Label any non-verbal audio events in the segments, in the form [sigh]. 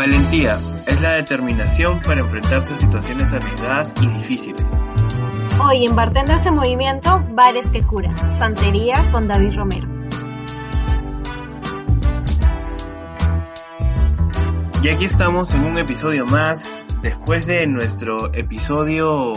Valentía es la determinación para enfrentarse a situaciones arriesgadas y difíciles. Hoy en Bartenders en Movimiento, Bares que Cura, Santería con David Romero. Y aquí estamos en un episodio más, después de nuestro episodio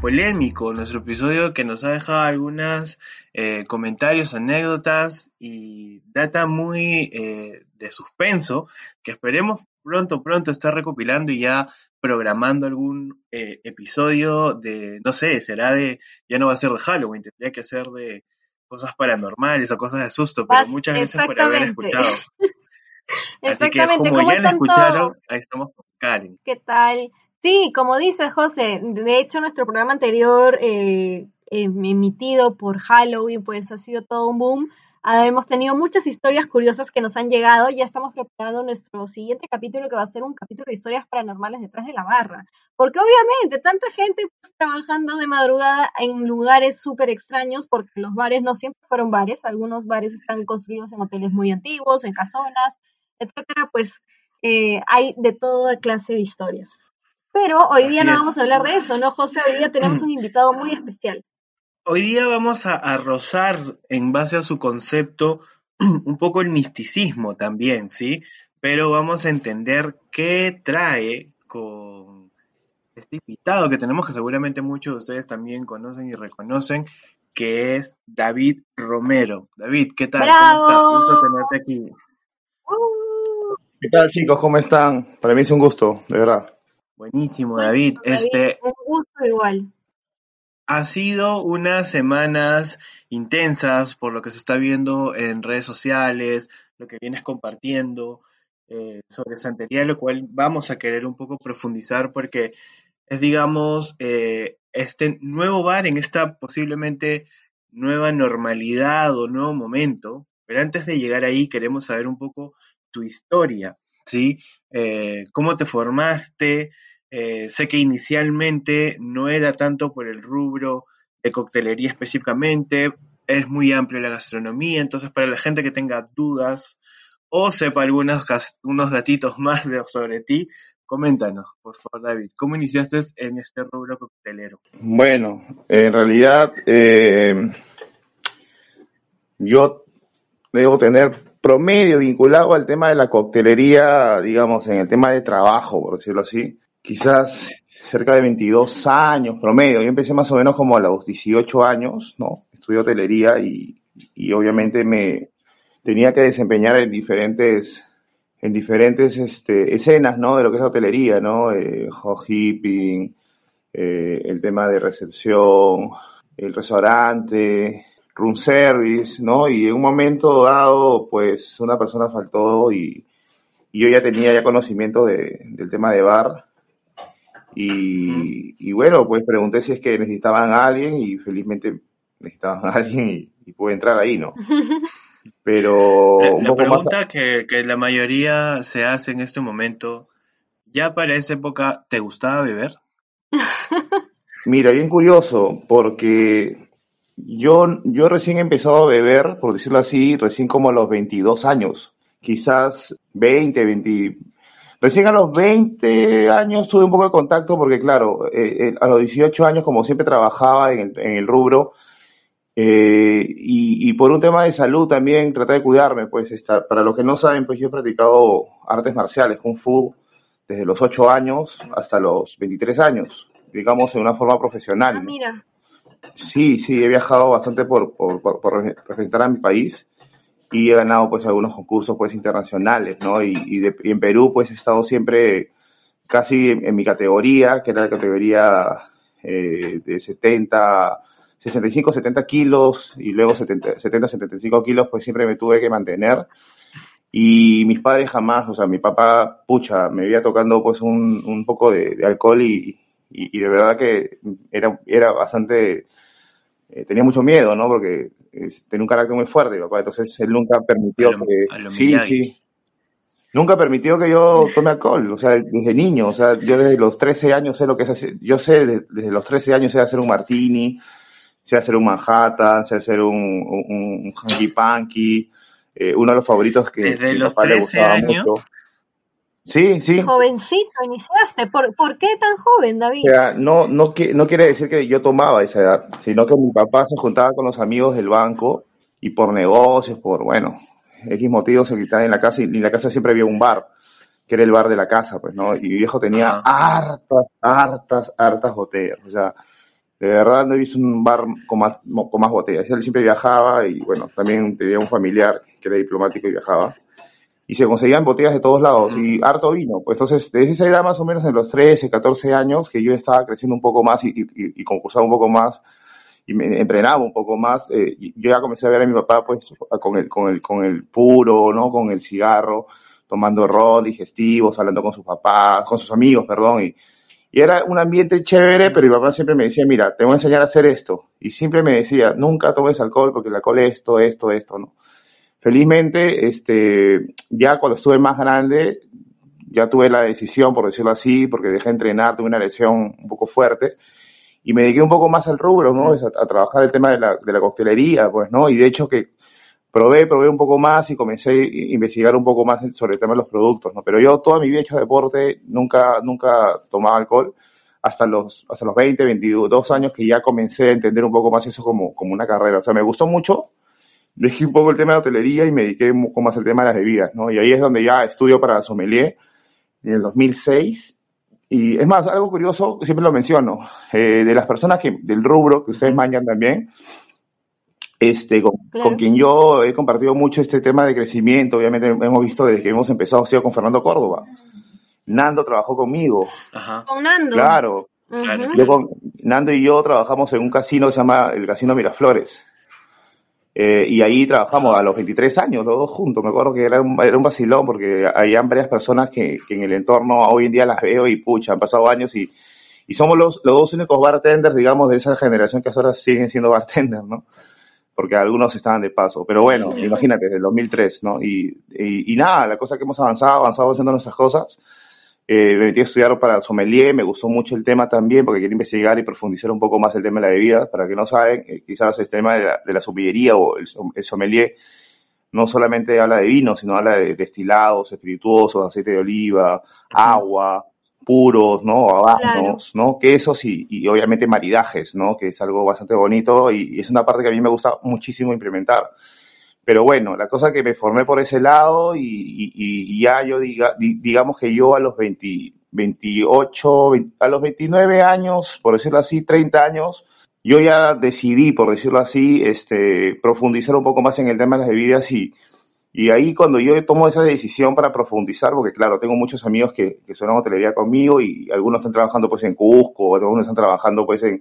polémico, nuestro episodio que nos ha dejado algunos eh, comentarios, anécdotas y data muy eh, de suspenso, que esperemos pronto, pronto estar recopilando y ya programando algún eh, episodio de, no sé, será de, ya no va a ser de Halloween, tendría que ser de cosas paranormales o cosas de susto, pero muchas veces por haber escuchado. [laughs] Así que como ya la escucharon, ahí estamos con Karen. ¿Qué tal? Sí, como dice José, de hecho nuestro programa anterior eh, emitido por Halloween, pues ha sido todo un boom. Ah, hemos tenido muchas historias curiosas que nos han llegado. Ya estamos preparando nuestro siguiente capítulo, que va a ser un capítulo de historias paranormales detrás de la barra. Porque obviamente, tanta gente pues, trabajando de madrugada en lugares súper extraños, porque los bares no siempre fueron bares. Algunos bares están construidos en hoteles muy antiguos, en casonas, etcétera. Pues eh, hay de toda clase de historias. Pero hoy día no vamos a hablar de eso, ¿no, José? Hoy día tenemos [clears throat] un invitado muy especial. Hoy día vamos a, rozar en base a su concepto [clears throat] un poco el misticismo también, ¿sí? Pero vamos a entender qué trae con este invitado que tenemos, que seguramente muchos de ustedes también conocen y reconocen, que es David Romero. David, ¿qué tal? ¿Cómo estás? Gusto tenerte aquí. ¿Qué tal, chicos? ¿Cómo están? Para mí es un gusto, de verdad. Buenísimo, David. Este, un gusto igual. Ha sido unas semanas intensas por lo que se está viendo en redes sociales, lo que vienes compartiendo eh, sobre santería, lo cual vamos a querer un poco profundizar porque es, digamos, eh, este nuevo bar en esta posiblemente nueva normalidad o nuevo momento. Pero antes de llegar ahí, queremos saber un poco tu historia, ¿sí? Eh, ¿Cómo te formaste? Eh, sé que inicialmente no era tanto por el rubro de coctelería específicamente, es muy amplia la gastronomía, entonces para la gente que tenga dudas o sepa algunos unos datitos [laughs] más sobre ti, coméntanos, por favor, David, ¿cómo iniciaste en este rubro coctelero? Bueno, en realidad eh, yo debo tener promedio vinculado al tema de la coctelería, digamos, en el tema de trabajo, por decirlo así quizás cerca de 22 años promedio. Yo empecé más o menos como a los 18 años, ¿no? Estudié hotelería y, obviamente me tenía que desempeñar en diferentes en diferentes este, escenas, ¿no? De lo que es la hotelería, ¿no? Eh, housekeeping, eh, el tema de recepción, el restaurante, room service, ¿no? Y en un momento dado, pues una persona faltó y, yo ya tenía ya conocimiento del tema de bar y, bueno, pues pregunté si es que necesitaban a alguien y felizmente necesitaban a alguien y, pude entrar ahí, ¿no? [laughs] Pero... La, pregunta que, que, la mayoría se hace en este momento, ¿ya para esa época te gustaba beber? [laughs] Mira, bien curioso, porque yo, yo recién he empezado a beber, por decirlo así, recién como a los 22 años, quizás 20, 20, Recién a los 20 años tuve un poco de contacto porque, claro, eh, eh, a los 18 años, como siempre trabajaba en el, rubro, eh, y, por un tema de salud también traté de cuidarme, pues para los que no saben, pues yo he practicado artes marciales, kung fu, desde los 8 años hasta los 23 años, digamos, en una forma profesional. Ah, mira. Sí, sí, he viajado bastante por, por, por representar a mi país y he ganado pues algunos concursos pues internacionales, ¿no? Y, en Perú pues he estado siempre casi en, mi categoría, que era la categoría eh, de 70, 65, 70 kilos y luego 70, 70, 75 kilos, pues siempre me tuve que mantener. Y mis padres jamás, o sea, mi papá, pucha, me veía tocando pues un, un poco de, de alcohol y, y, y, de verdad que era, era bastante, eh, tenía mucho miedo, ¿no? Porque tenía un carácter muy fuerte, papá, entonces él nunca permitió lo, que, sí, nunca permitió que yo tome alcohol, o sea, desde niño, o sea, yo desde los 13 años sé lo que es hacer, yo sé, de- desde los 13 años sé hacer un martini, sé hacer un Manhattan, sé hacer un, un, un hanky panky, eh, uno de los favoritos que, Desde mi los papá le 13 gustaba años. mucho. Sí, sí, Jovencito, iniciaste. ¿Por, ¿Por qué tan joven, o David? sea, no, no, qui- no quiere decir que yo tomaba esa edad, sino que mi papá se juntaba con los amigos del banco y por negocios, por, bueno, X motivos se quitaba en la casa y en la casa siempre había un bar, que era el bar de la casa, pues, ¿no? Y mi viejo tenía Ajá. hartas, hartas, hartas botellas, o sea, de verdad no he visto un bar con más, con más botellas. Él siempre viajaba y, bueno, también tenía un familiar que era diplomático y viajaba y se conseguían botellas de todos lados y harto vino. Pues entonces, desde esa edad más o menos en los 13, 14 años, que yo estaba creciendo un poco más y, y, y concursaba un poco más y me entrenaba un poco más, eh, y yo ya comencé a ver a mi papá pues con el, con el, con el puro, ¿no? Con el cigarro, tomando ron, digestivos, hablando con sus papás, con sus amigos, perdón, y, y era un ambiente chévere, pero mi papá siempre me decía, mira, te voy a enseñar a hacer esto. Y siempre me decía, nunca tomes alcohol porque el alcohol es esto, esto, esto, ¿no? Felizmente, este, ya cuando estuve más grande, ya tuve la decisión, por decirlo así, porque dejé de entrenar, tuve una lesión un poco fuerte y me dediqué un poco más al rubro, ¿no? A, a trabajar el tema de la, de la coctelería, pues, ¿no? Y de hecho que probé, probé un poco más y comencé a investigar un poco más sobre el tema de los productos, ¿no? Pero yo toda mi vida he hecho deporte, nunca, nunca tomaba alcohol, hasta los, hasta los 20, 22 años que ya comencé a entender un poco más eso como, como una carrera. O sea, me gustó mucho, dejé un poco el tema de hotelería y me dediqué un poco más al tema de las bebidas, ¿no? Y ahí es donde ya estudio para sommelier en el 2006. Y es más, algo curioso, siempre lo menciono, eh, de las personas que, del rubro, que ustedes mañan también, este, con, Claro. con quien yo he compartido mucho este tema de crecimiento, obviamente hemos visto desde que hemos empezado, ha sido con Fernando Córdoba. Nando trabajó conmigo, Ajá. Con Nando. claro. Claro, Ujú. Yo con, Nando y yo trabajamos en un casino que se llama el Casino Miraflores. Eh, y ahí trabajamos a los 23 años, los dos juntos. Me acuerdo que era un, era un vacilón porque habían varias personas que, que en el entorno hoy en día las veo y pucha, han pasado años y, y somos los, los dos únicos bartenders, digamos, de esa generación que ahora siguen siendo bartenders, ¿no? Porque algunos estaban de paso. Pero bueno, imagínate, desde el 2003, ¿no? Y, y, y nada, la cosa que hemos avanzado, avanzado haciendo nuestras cosas. Eh, me metí a estudiar para sommelier, me gustó mucho el tema también porque quería investigar y profundizar un poco más el tema de la bebida. Para que no saben, eh, quizás el tema de la, de la sommelería o el, som- el sommelier no solamente habla de vino, sino habla de destilados, espirituosos, aceite de oliva, agua, puros, ¿no? Habanos, ¿no? Quesos y, y obviamente maridajes, ¿no? Que es algo bastante bonito y, y es una parte que a mí me gusta muchísimo implementar. Pero bueno, la cosa que me formé por ese lado y, y- ya yo diga, di- digamos que yo a los 20, 28, 20 a los 29 años, por decirlo así, 30 años, yo ya decidí, por decirlo así, este, profundizar un poco más en el tema de las bebidas y, y ahí cuando yo tomo esa decisión para profundizar, porque claro, tengo muchos amigos que, que son en hotelería conmigo y algunos están trabajando pues en Cusco, algunos están trabajando pues en,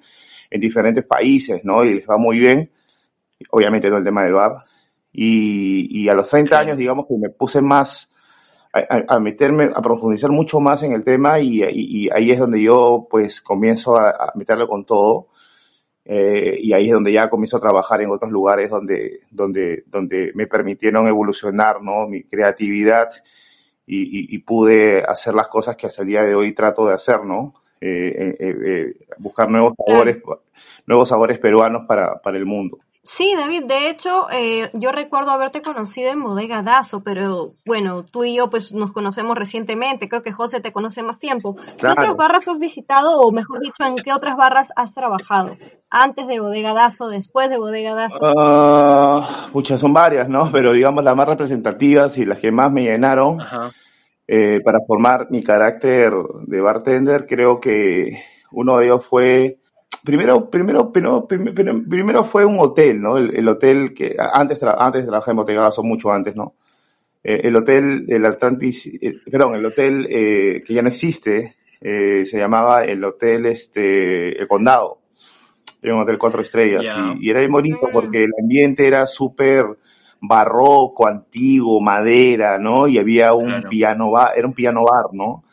en diferentes países, ¿no? Y les va muy bien, obviamente todo el tema del bar. Y, y a los 30 años, digamos que me puse más a, meterme, a profundizar mucho más en el tema y, y- y ahí es donde yo pues comienzo a, a meterlo con todo. Eh, y ahí es donde ya comienzo a trabajar en otros lugares donde, donde, donde me permitieron evolucionar, ¿no? Mi creatividad y, y- y pude hacer las cosas que hasta el día de hoy trato de hacer, ¿no? Eh, eh, buscar nuevos sabores, nuevos sabores peruanos para, para el mundo. Sí, David, de hecho, eh, yo recuerdo haberte conocido en Bodega Dazo, pero bueno, tú y yo pues nos conocemos recientemente, creo que José te conoce más tiempo. ¿Qué Claro. otras barras has visitado o mejor dicho, en qué otras barras has trabajado? Antes de Bodega Dazo, después de Bodega Dazo. Ah, muchas son varias, ¿no? Pero digamos las más representativas y las que más me llenaron eh, para formar mi carácter de bartender, creo que uno de ellos fue, primero, primero, primero, prim- prim- primero fue un hotel, ¿no? El, el hotel que antes, tra- antes trabajé en Bottega son mucho antes, ¿no? Eh, el hotel, el Atlantis, eh, perdón, el hotel eh, que ya no existe, eh, se llamaba el hotel, este, el Condado. Era un hotel cuatro estrellas y, y era bien bonito Mm. porque el ambiente era súper barroco, antiguo, madera, ¿no? Y había un piano bar, era un piano bar, ¿no?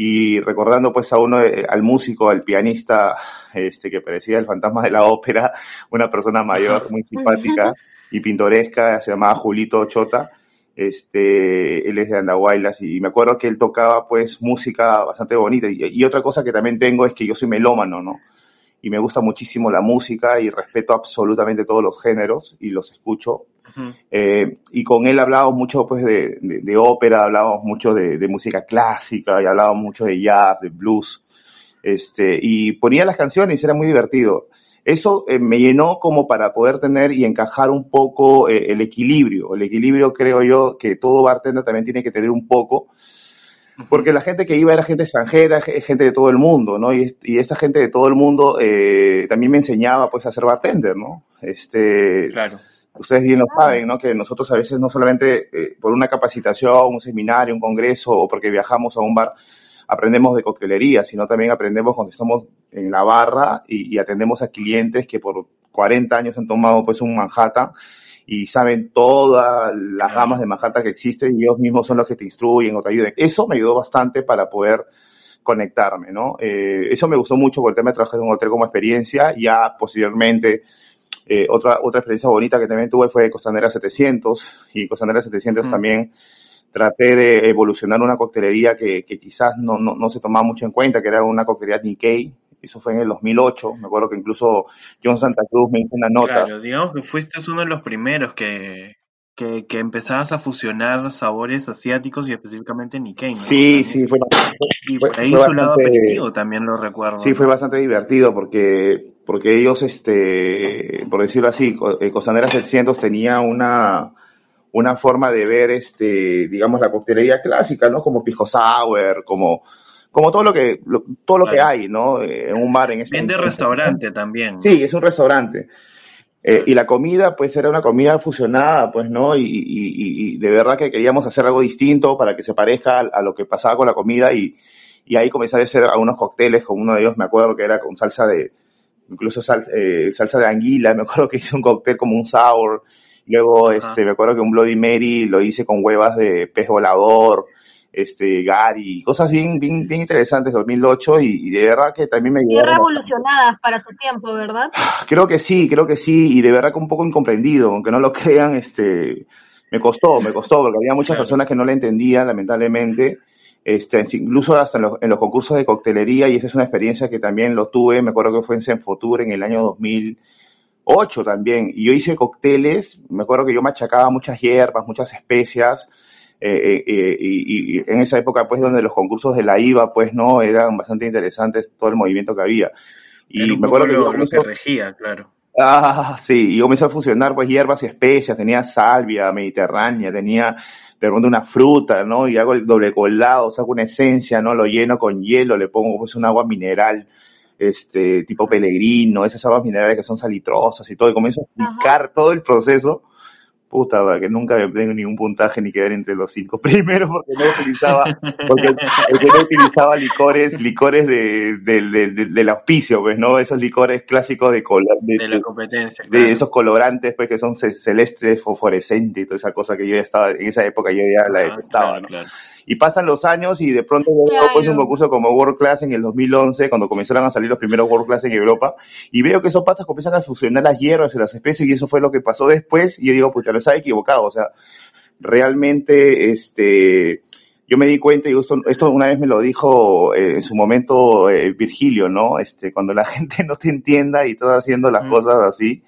Y recordando pues a uno, eh, al músico, al pianista, este, que parecía el fantasma de la ópera, una persona mayor, muy simpática y pintoresca, se llamaba Julito Chota, este, él es de Andahuaylas y me acuerdo que él tocaba pues música bastante bonita. Y, otra cosa que también tengo es que yo soy melómano, ¿no? Y me gusta muchísimo la música y respeto absolutamente todos los géneros y los escucho. Eh, y con él hablábamos mucho pues de, de, ópera, hablábamos mucho de, de, música clásica y hablábamos mucho de jazz, de blues. Este, y ponía las canciones y era muy divertido. Eso eh, me llenó como para poder tener y encajar un poco eh, el equilibrio. El equilibrio creo yo que todo bartender también tiene que tener un poco, porque la gente que iba era gente extranjera, gente de todo el mundo, ¿no? Y, y esta gente de todo el mundo eh, también me enseñaba pues a ser bartender, ¿no? Este, claro. Ustedes bien lo saben, ¿no? Que nosotros a veces no solamente por una capacitación, un seminario, un congreso o porque viajamos a un bar, aprendemos de coctelería, sino también aprendemos cuando estamos en la barra y, atendemos a clientes que por 40 años han tomado pues un Manhattan y saben todas las gamas de Manhattan que existen y ellos mismos son los que te instruyen o te ayuden. Eso me ayudó bastante para poder conectarme, ¿no? Eh, eso me gustó mucho por el tema de trabajar en un hotel como experiencia. Ya posteriormente, eh, otra, otra experiencia bonita que también tuve fue Costanera 700 y Costanera 700 también traté de evolucionar una coctelería que, que quizás no, no, no, se tomaba mucho en cuenta, que era una coctelería Nikkei. Eso fue en el 2008. Me acuerdo que incluso John Santa Cruz me hizo una nota. Claro, digamos que fuiste uno de los primeros que, que, que empezabas a fusionar sabores asiáticos y específicamente Nikkei. ¿no? Sí, sí, fue, y por ahí su lado aperitivo también lo recuerdo. Sí, fue bastante divertido porque, porque ellos, este, por decirlo así, eh, Cosanera 700 tenía una, una forma de ver, este, digamos, la coctelería clásica, ¿no? Como pisco sour, como, como todo lo que, todo lo que hay, ¿no? En un bar en ese Vende restaurante también. Sí, es un restaurante. Eh, y la comida, pues era una comida fusionada, pues, ¿no? Y, y, y, de verdad que queríamos hacer algo distinto para que se parezca a, lo que pasaba con la comida y, y ahí comencé a hacer algunos cócteles, con uno de ellos me acuerdo que era con salsa de, incluso eh, salsa de anguila, [laughs] me acuerdo que hice un cóctel como un sour, Luego, este, me acuerdo que un Bloody Mary lo hice con huevas de pez volador, este, Gary, cosas bien, bien, bien interesantes, 2008, y, de verdad que también me Y revolucionadas para su tiempo, ¿verdad? Creo que sí, creo que sí, y de verdad que un poco incomprendido, aunque no lo [laughs] crean, este, me costó, me costó, porque había muchas personas que no lo entendían, lamentablemente, este, incluso hasta en los, en los, concursos de coctelería, y esa es una experiencia que también lo tuve, me acuerdo que fue en Senfotur en el año 2000, ocho también. Y yo hice cócteles, me acuerdo que yo machacaba muchas hierbas, muchas especias, eh, eh, eh, y, en esa época, pues, donde los concursos de la IVA, pues, no, eran bastante interesantes todo el movimiento que había. Y me acuerdo que lo que regía, claro. Ah, sí, y yo comencé a fusionar, pues, hierbas y especias, tenía salvia mediterránea, tenía de repente una fruta, ¿no? Y hago el doble colado, saco una esencia, ¿no? Lo lleno con hielo, le pongo, pues, un agua mineral, este, tipo Pellegrino, esas aguas minerales que son salitrosas y todo, y comienzo a explicar todo el proceso, puta, que nunca me tengo ningún puntaje ni quedar entre los cinco [laughs] primeros porque no utilizaba, porque, no utilizaba licores, licores de, del auspicio, pues, ¿no? Esos licores clásicos de, de, la competencia. De esos colorantes, pues, que son celestes, fosforescentes y toda esa cosa que yo ya estaba, en esa época yo ya la detestaba, ¿no? Y pasan los años y de pronto veo pues, un concurso como World Class en el 2011, cuando comenzaron a salir los primeros World Class en Europa, y veo que esos patas comienzan a fusionar las hierbas y las especies, y eso fue lo que pasó después, y yo digo, puta, les ha equivocado, o sea, realmente, este, yo me di cuenta, y esto, una vez me lo dijo eh, en su momento eh, Virgilio, ¿no? Este, cuando la [laughs] gente no te entienda y estás haciendo las mm. cosas así,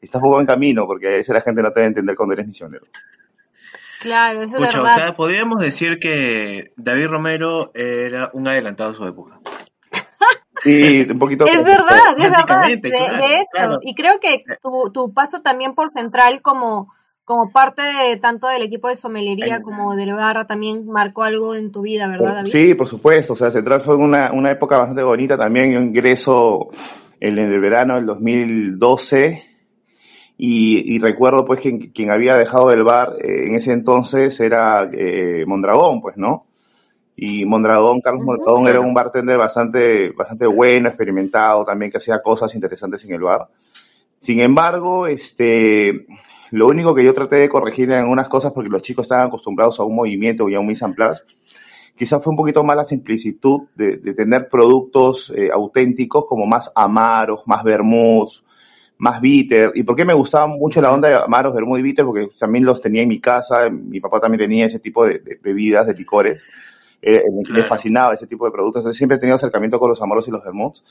estás poco en camino, porque a veces la gente no te va a entender cuando eres misionero. Claro, eso es verdad. O sea, podríamos decir que David Romero era un adelantado a su época. [laughs] Sí, un poquito. es verdad, es verdad. De, hecho, y creo que eh. tu, tu paso también por Central como, como parte de tanto del equipo de somelería como del barra también marcó algo en tu vida, ¿verdad, David? Sí, por supuesto. O sea, Central fue una, una época bastante bonita también. Yo ingreso en el verano del 2012 y, recuerdo pues que quien había dejado el bar eh, en ese entonces era eh, Mondragón, pues, ¿no? Y Mondragón, Carlos Mondragón era un bartender bastante, bastante bueno, experimentado, también que hacía cosas interesantes en el bar. Sin embargo, este, lo único que yo traté de corregir en algunas cosas, porque los chicos estaban acostumbrados a un movimiento y a un mise en place, quizás fue un poquito más la simplicitud de, de tener productos eh, auténticos como más amaros, más vermouths, más bitter. ¿Y por qué me gustaba mucho la onda de amaros, vermouth y bitter? Porque también los tenía en mi casa, mi papá también tenía ese tipo de, de bebidas, de licores. Eh, me Claro. fascinaba ese tipo de productos. Entonces siempre he tenido acercamiento con los amaros y los vermouths.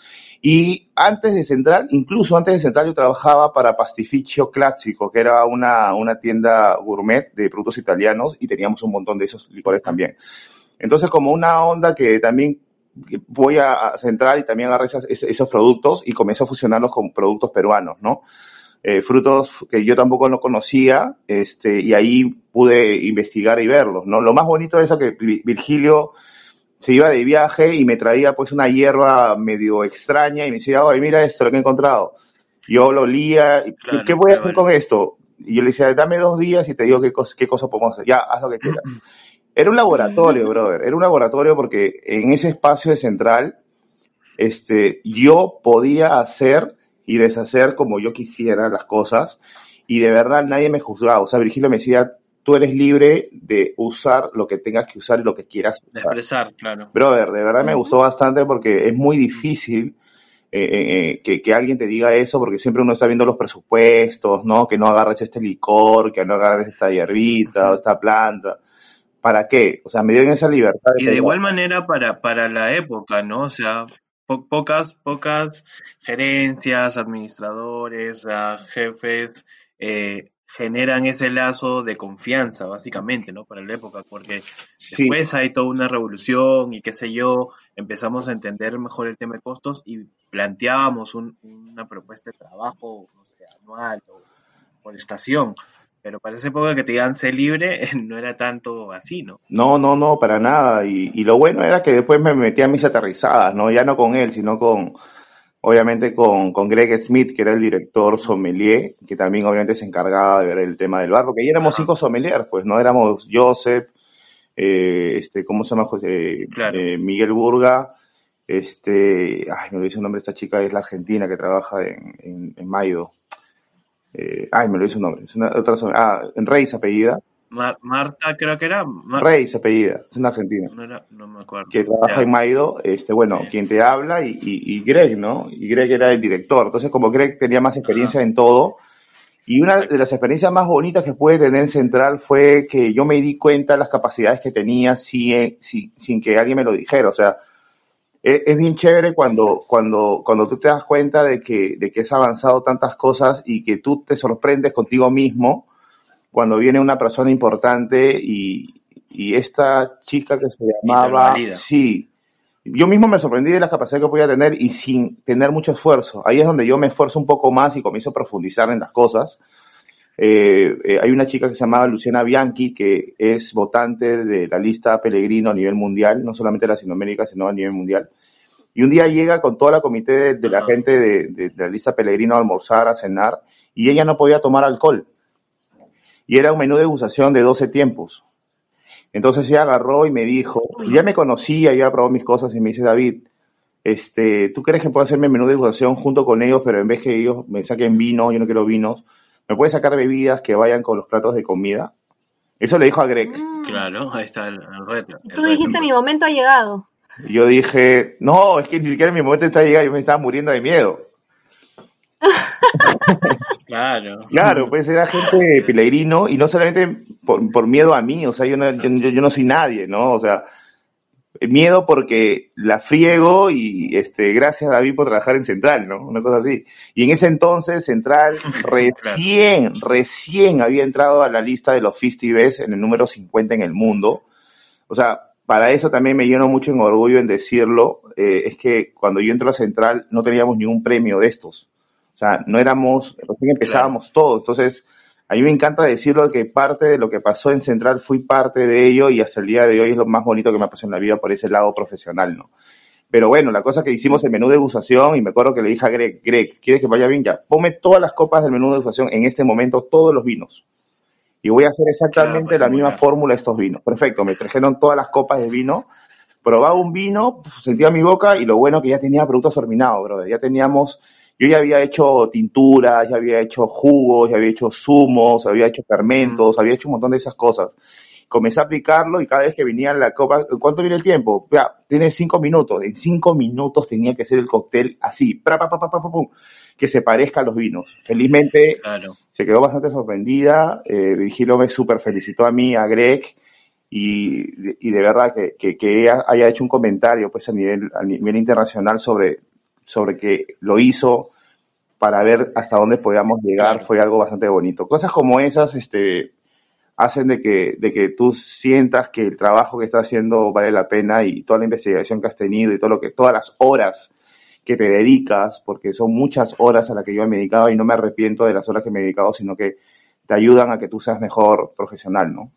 Y antes de Central, incluso antes de Central, yo trabajaba para Pastificio Clásico, que era una, una tienda gourmet de productos italianos y teníamos un montón de esos licores también. Entonces, como una onda que también voy a Central y también agarré esas- esos, esos productos y comencé a fusionarlos con productos peruanos, ¿no? Eh, frutos que yo tampoco no conocía, este, y ahí pude investigar y verlos, ¿no? Lo más bonito de eso que Vi- Virgilio se iba de viaje y me traía pues una hierba medio extraña y me decía, oye, mira esto, lo que he encontrado. Yo lo olía, Claro, ¿qué voy a hacer con esto? Y yo le decía, dame dos días y te digo qué, cos- qué cosa podemos hacer. Ya, haz lo que quieras. [clears throat] Era un laboratorio, brother. Era un laboratorio porque en ese espacio de central, este, yo podía hacer y deshacer como yo quisiera las cosas y de verdad nadie me juzgaba. O sea, Virgilio me decía, tú eres libre de usar lo que tengas que usar y lo que quieras De usar. expresar, claro. Brother, de verdad me gustó bastante porque es muy difícil eh, eh, eh, que, que alguien te diga eso porque siempre uno está viendo los presupuestos, ¿no? Que no agarres este licor, que no agarres esta hierbita o esta planta. ¿Para qué? O sea, me dieron esa libertad de Y de igual manera para, para la época, ¿no? O sea, po- pocas, pocas gerencias, administradores, jefes, eh, generan ese lazo de confianza, básicamente, ¿no? Para la época, porque Sí, después hay toda una revolución y qué sé yo, empezamos a entender mejor el tema de costos y planteábamos un- una propuesta de trabajo, no sé, anual o por estación. Pero para esa época que te digan sé libre, [laughs] no era tanto así, ¿no? no, no, no, para nada. Y, y lo bueno era que después me metía a mis aterrizadas, ¿no? Ya no con él, sino con, obviamente con, con Greg Smith, que era el director sommelier, que también obviamente se encargaba de ver el tema del bar, porque ahí éramos cinco sommeliers, pues, ¿no? Éramos Joseph, eh, este, ¿cómo se llama? José? claro. Eh, Miguel Burga, este, ay, me olvidé su nombre, esta chica es la argentina que trabaja en, en, en Maido. Eh, ay, me olvidé su nombre, es una otra, ah, en Reyes apellida, Mar- Marta creo que era, Mar- Reyes apellida, es una argentina. no era, no me acuerdo. que trabaja en Maido, este, bueno, eh, quien te habla y, y, y Greg, ¿no? Y Greg era el director. Entonces, como Greg tenía más ajá, experiencia en todo, y una de las experiencias más bonitas que pude tener en Central fue que yo me di cuenta de las capacidades que tenía sin, sin, sin que alguien me lo dijera. O sea, es, es bien chévere cuando, cuando, cuando tú te das cuenta de que, de que has avanzado tantas cosas y que tú te sorprendes contigo mismo cuando viene una persona importante y, y esta chica que se llamaba, sí, yo mismo me sorprendí de las capacidades que podía tener y sin tener mucho esfuerzo. Ahí es donde yo me esfuerzo un poco más y comienzo a profundizar en las cosas. Eh, eh, hay una chica que se llamaba Luciana Bianchi, que es votante de la lista Pellegrino a nivel mundial, no solamente de Latinoamérica, sino a nivel mundial. Y un día llega con toda la comité de, de la gente de, de- de la lista Pellegrino a almorzar, a cenar, y ella no podía tomar alcohol. Y era un menú de degustación de 12 tiempos. Entonces ella agarró y me dijo, ya me conocía, ya probó mis cosas y me dice, David, este, ¿tú crees que puedo hacerme menú de degustación junto con ellos, pero en vez que ellos me saquen vino, yo no quiero vinos, ¿me puedes sacar bebidas que vayan con los platos de comida? Eso le dijo a Greg. Mm. claro, ahí está el, el reto, el tú reto. dijiste, mi momento ha llegado. Y yo dije, no, es que ni siquiera mi momento está llegando, yo me estaba muriendo de miedo. [laughs] Claro, Claro, pues era gente Pellegrino y no solamente por, por miedo a mí, o sea, yo no, yo, yo- yo no soy nadie, ¿no? O sea, miedo porque la friego y este, gracias David por trabajar en Central, ¿no? Una cosa así. Y en ese entonces Central [laughs] claro. recién, recién había entrado a la lista de los festivals en el número 50 en el mundo. O sea, para eso también me lleno mucho en orgullo en decirlo, eh, es que cuando yo entro a Central no teníamos ningún premio de estos. O sea, no éramos, recién Claro, empezábamos todo. Entonces, a mí me encanta decirlo que parte de lo que pasó en Central fui parte de ello y hasta el día de hoy es lo más bonito que me ha pasado en la vida por ese lado profesional, ¿no? Pero bueno, la cosa que hicimos el menú de degustación y me acuerdo que le dije a Greg, Greg, ¿quieres que vaya bien? Ya, ponme todas las copas del menú de degustación en este momento, todos los vinos. Y voy a hacer exactamente la misma fórmula de estos vinos. Perfecto, me trajeron todas las copas de vino, probaba un vino, sentía mi boca y lo bueno que ya tenía productos terminados, brother. Ya teníamos, yo ya había hecho tinturas, ya había hecho jugos, ya había hecho zumos, había hecho fermentos, había hecho un montón de esas cosas. Comencé a aplicarlo y cada vez que venía la copa, ¿cuánto viene el tiempo? Ya, tiene cinco minutos. En cinco minutos tenía que ser el cóctel así, pra, pa, pa, pum, que se parezca a los vinos. Felizmente Claro. se quedó bastante sorprendida. Eh, Virgilio me súper felicitó a mí, a Greg, y, y de verdad que, que, que ella haya hecho un comentario pues a nivel, a nivel internacional sobre, sobre que lo hizo para ver hasta dónde podíamos llegar Claro. fue algo bastante bonito. Cosas como esas este, hacen de que, de que tú sientas que el trabajo que estás haciendo vale la pena y toda la investigación que has tenido y todo lo que, todas las horas que te dedicas, porque son muchas horas a las que yo me he dedicado y no me arrepiento de las horas que me he dedicado, sino que te ayudan a que tú seas mejor profesional, ¿no?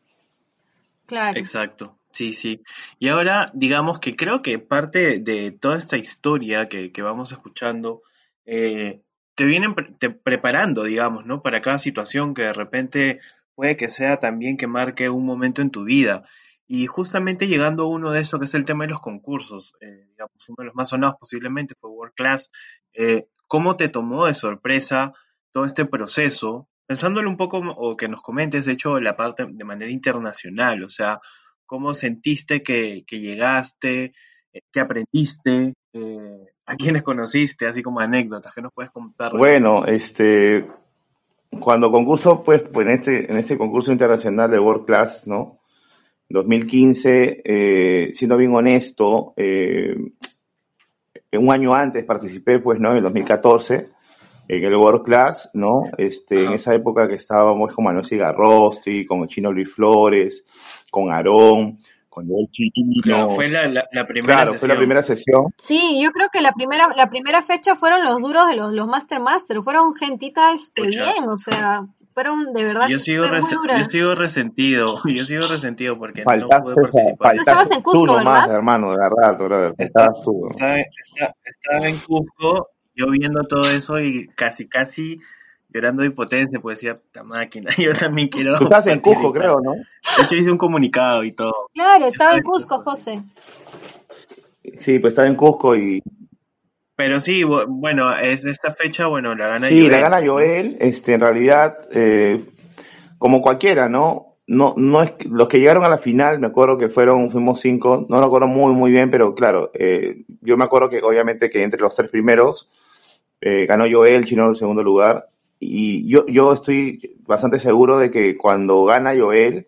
Claro. Exacto, sí, sí. Y ahora, digamos que creo que parte de toda esta historia que, que vamos escuchando, eh, te vienen te preparando, digamos, ¿no? Para cada situación que de repente puede que sea también que marque un momento en tu vida. Y justamente llegando a uno de estos, que es el tema de los concursos, eh, digamos, uno de los más sonados posiblemente fue World Class. Eh, ¿cómo te tomó de sorpresa todo este proceso? Pensándolo un poco, o que nos comentes, de hecho, la parte de manera internacional, o sea, ¿cómo sentiste que, que llegaste? Eh, ¿Qué aprendiste? Eh, [laughs] ¿a quiénes conociste? Así como anécdotas, ¿qué nos puedes contar? Bueno, este, cuando concurso, pues, pues en este, en este concurso internacional de World Class, ¿no? 2015, eh, siendo bien honesto, eh, un año antes participé, pues, ¿no? En el 2014, en el World Class, ¿no? Este, en esa época que estábamos con Manuel Cigarrosti, con el chino Luis Flores, con Aarón, Claro, Chino. fue la, la, la primera Claro, fue la sesión. primera sesión. Sí, yo creo que la primera, la primera fecha fueron los duros de los, los Master Master, fueron gentita este Pucha. bien, o sea, fueron de verdad Yo sigo, muy res- yo sigo resentido, [laughs] yo sigo resentido porque no Faltaste, pude esa- participar. Tú estabas en tú Cusco, nomás, ¿verdad? hermano, de verdad, brother. Estaba, Estabas tú. estaba, estaba- estaba en Cusco, yo viendo todo eso y casi, casi llorando de impotencia, pues decía, esta máquina, [laughs] yo también quiero Tú estás en Cusco, creo, ¿no? De hecho, hice un comunicado y todo. Claro, estaba en. Cusco, José. Sí, pues estaba en Cusco y Pero sí, bu- bueno, es esta fecha, bueno, la gana sí, la Joel, gana ¿no? Joel, este, en realidad, eh, como cualquiera, ¿no? No, no es que- los que llegaron a la final, me acuerdo que fueron, fuimos cinco, no lo acuerdo muy, muy bien, pero claro, eh, yo me acuerdo que obviamente que entre los tres primeros eh, ganó Joel, Chino en el segundo lugar, y yo, yo estoy bastante seguro de que cuando gana Joel,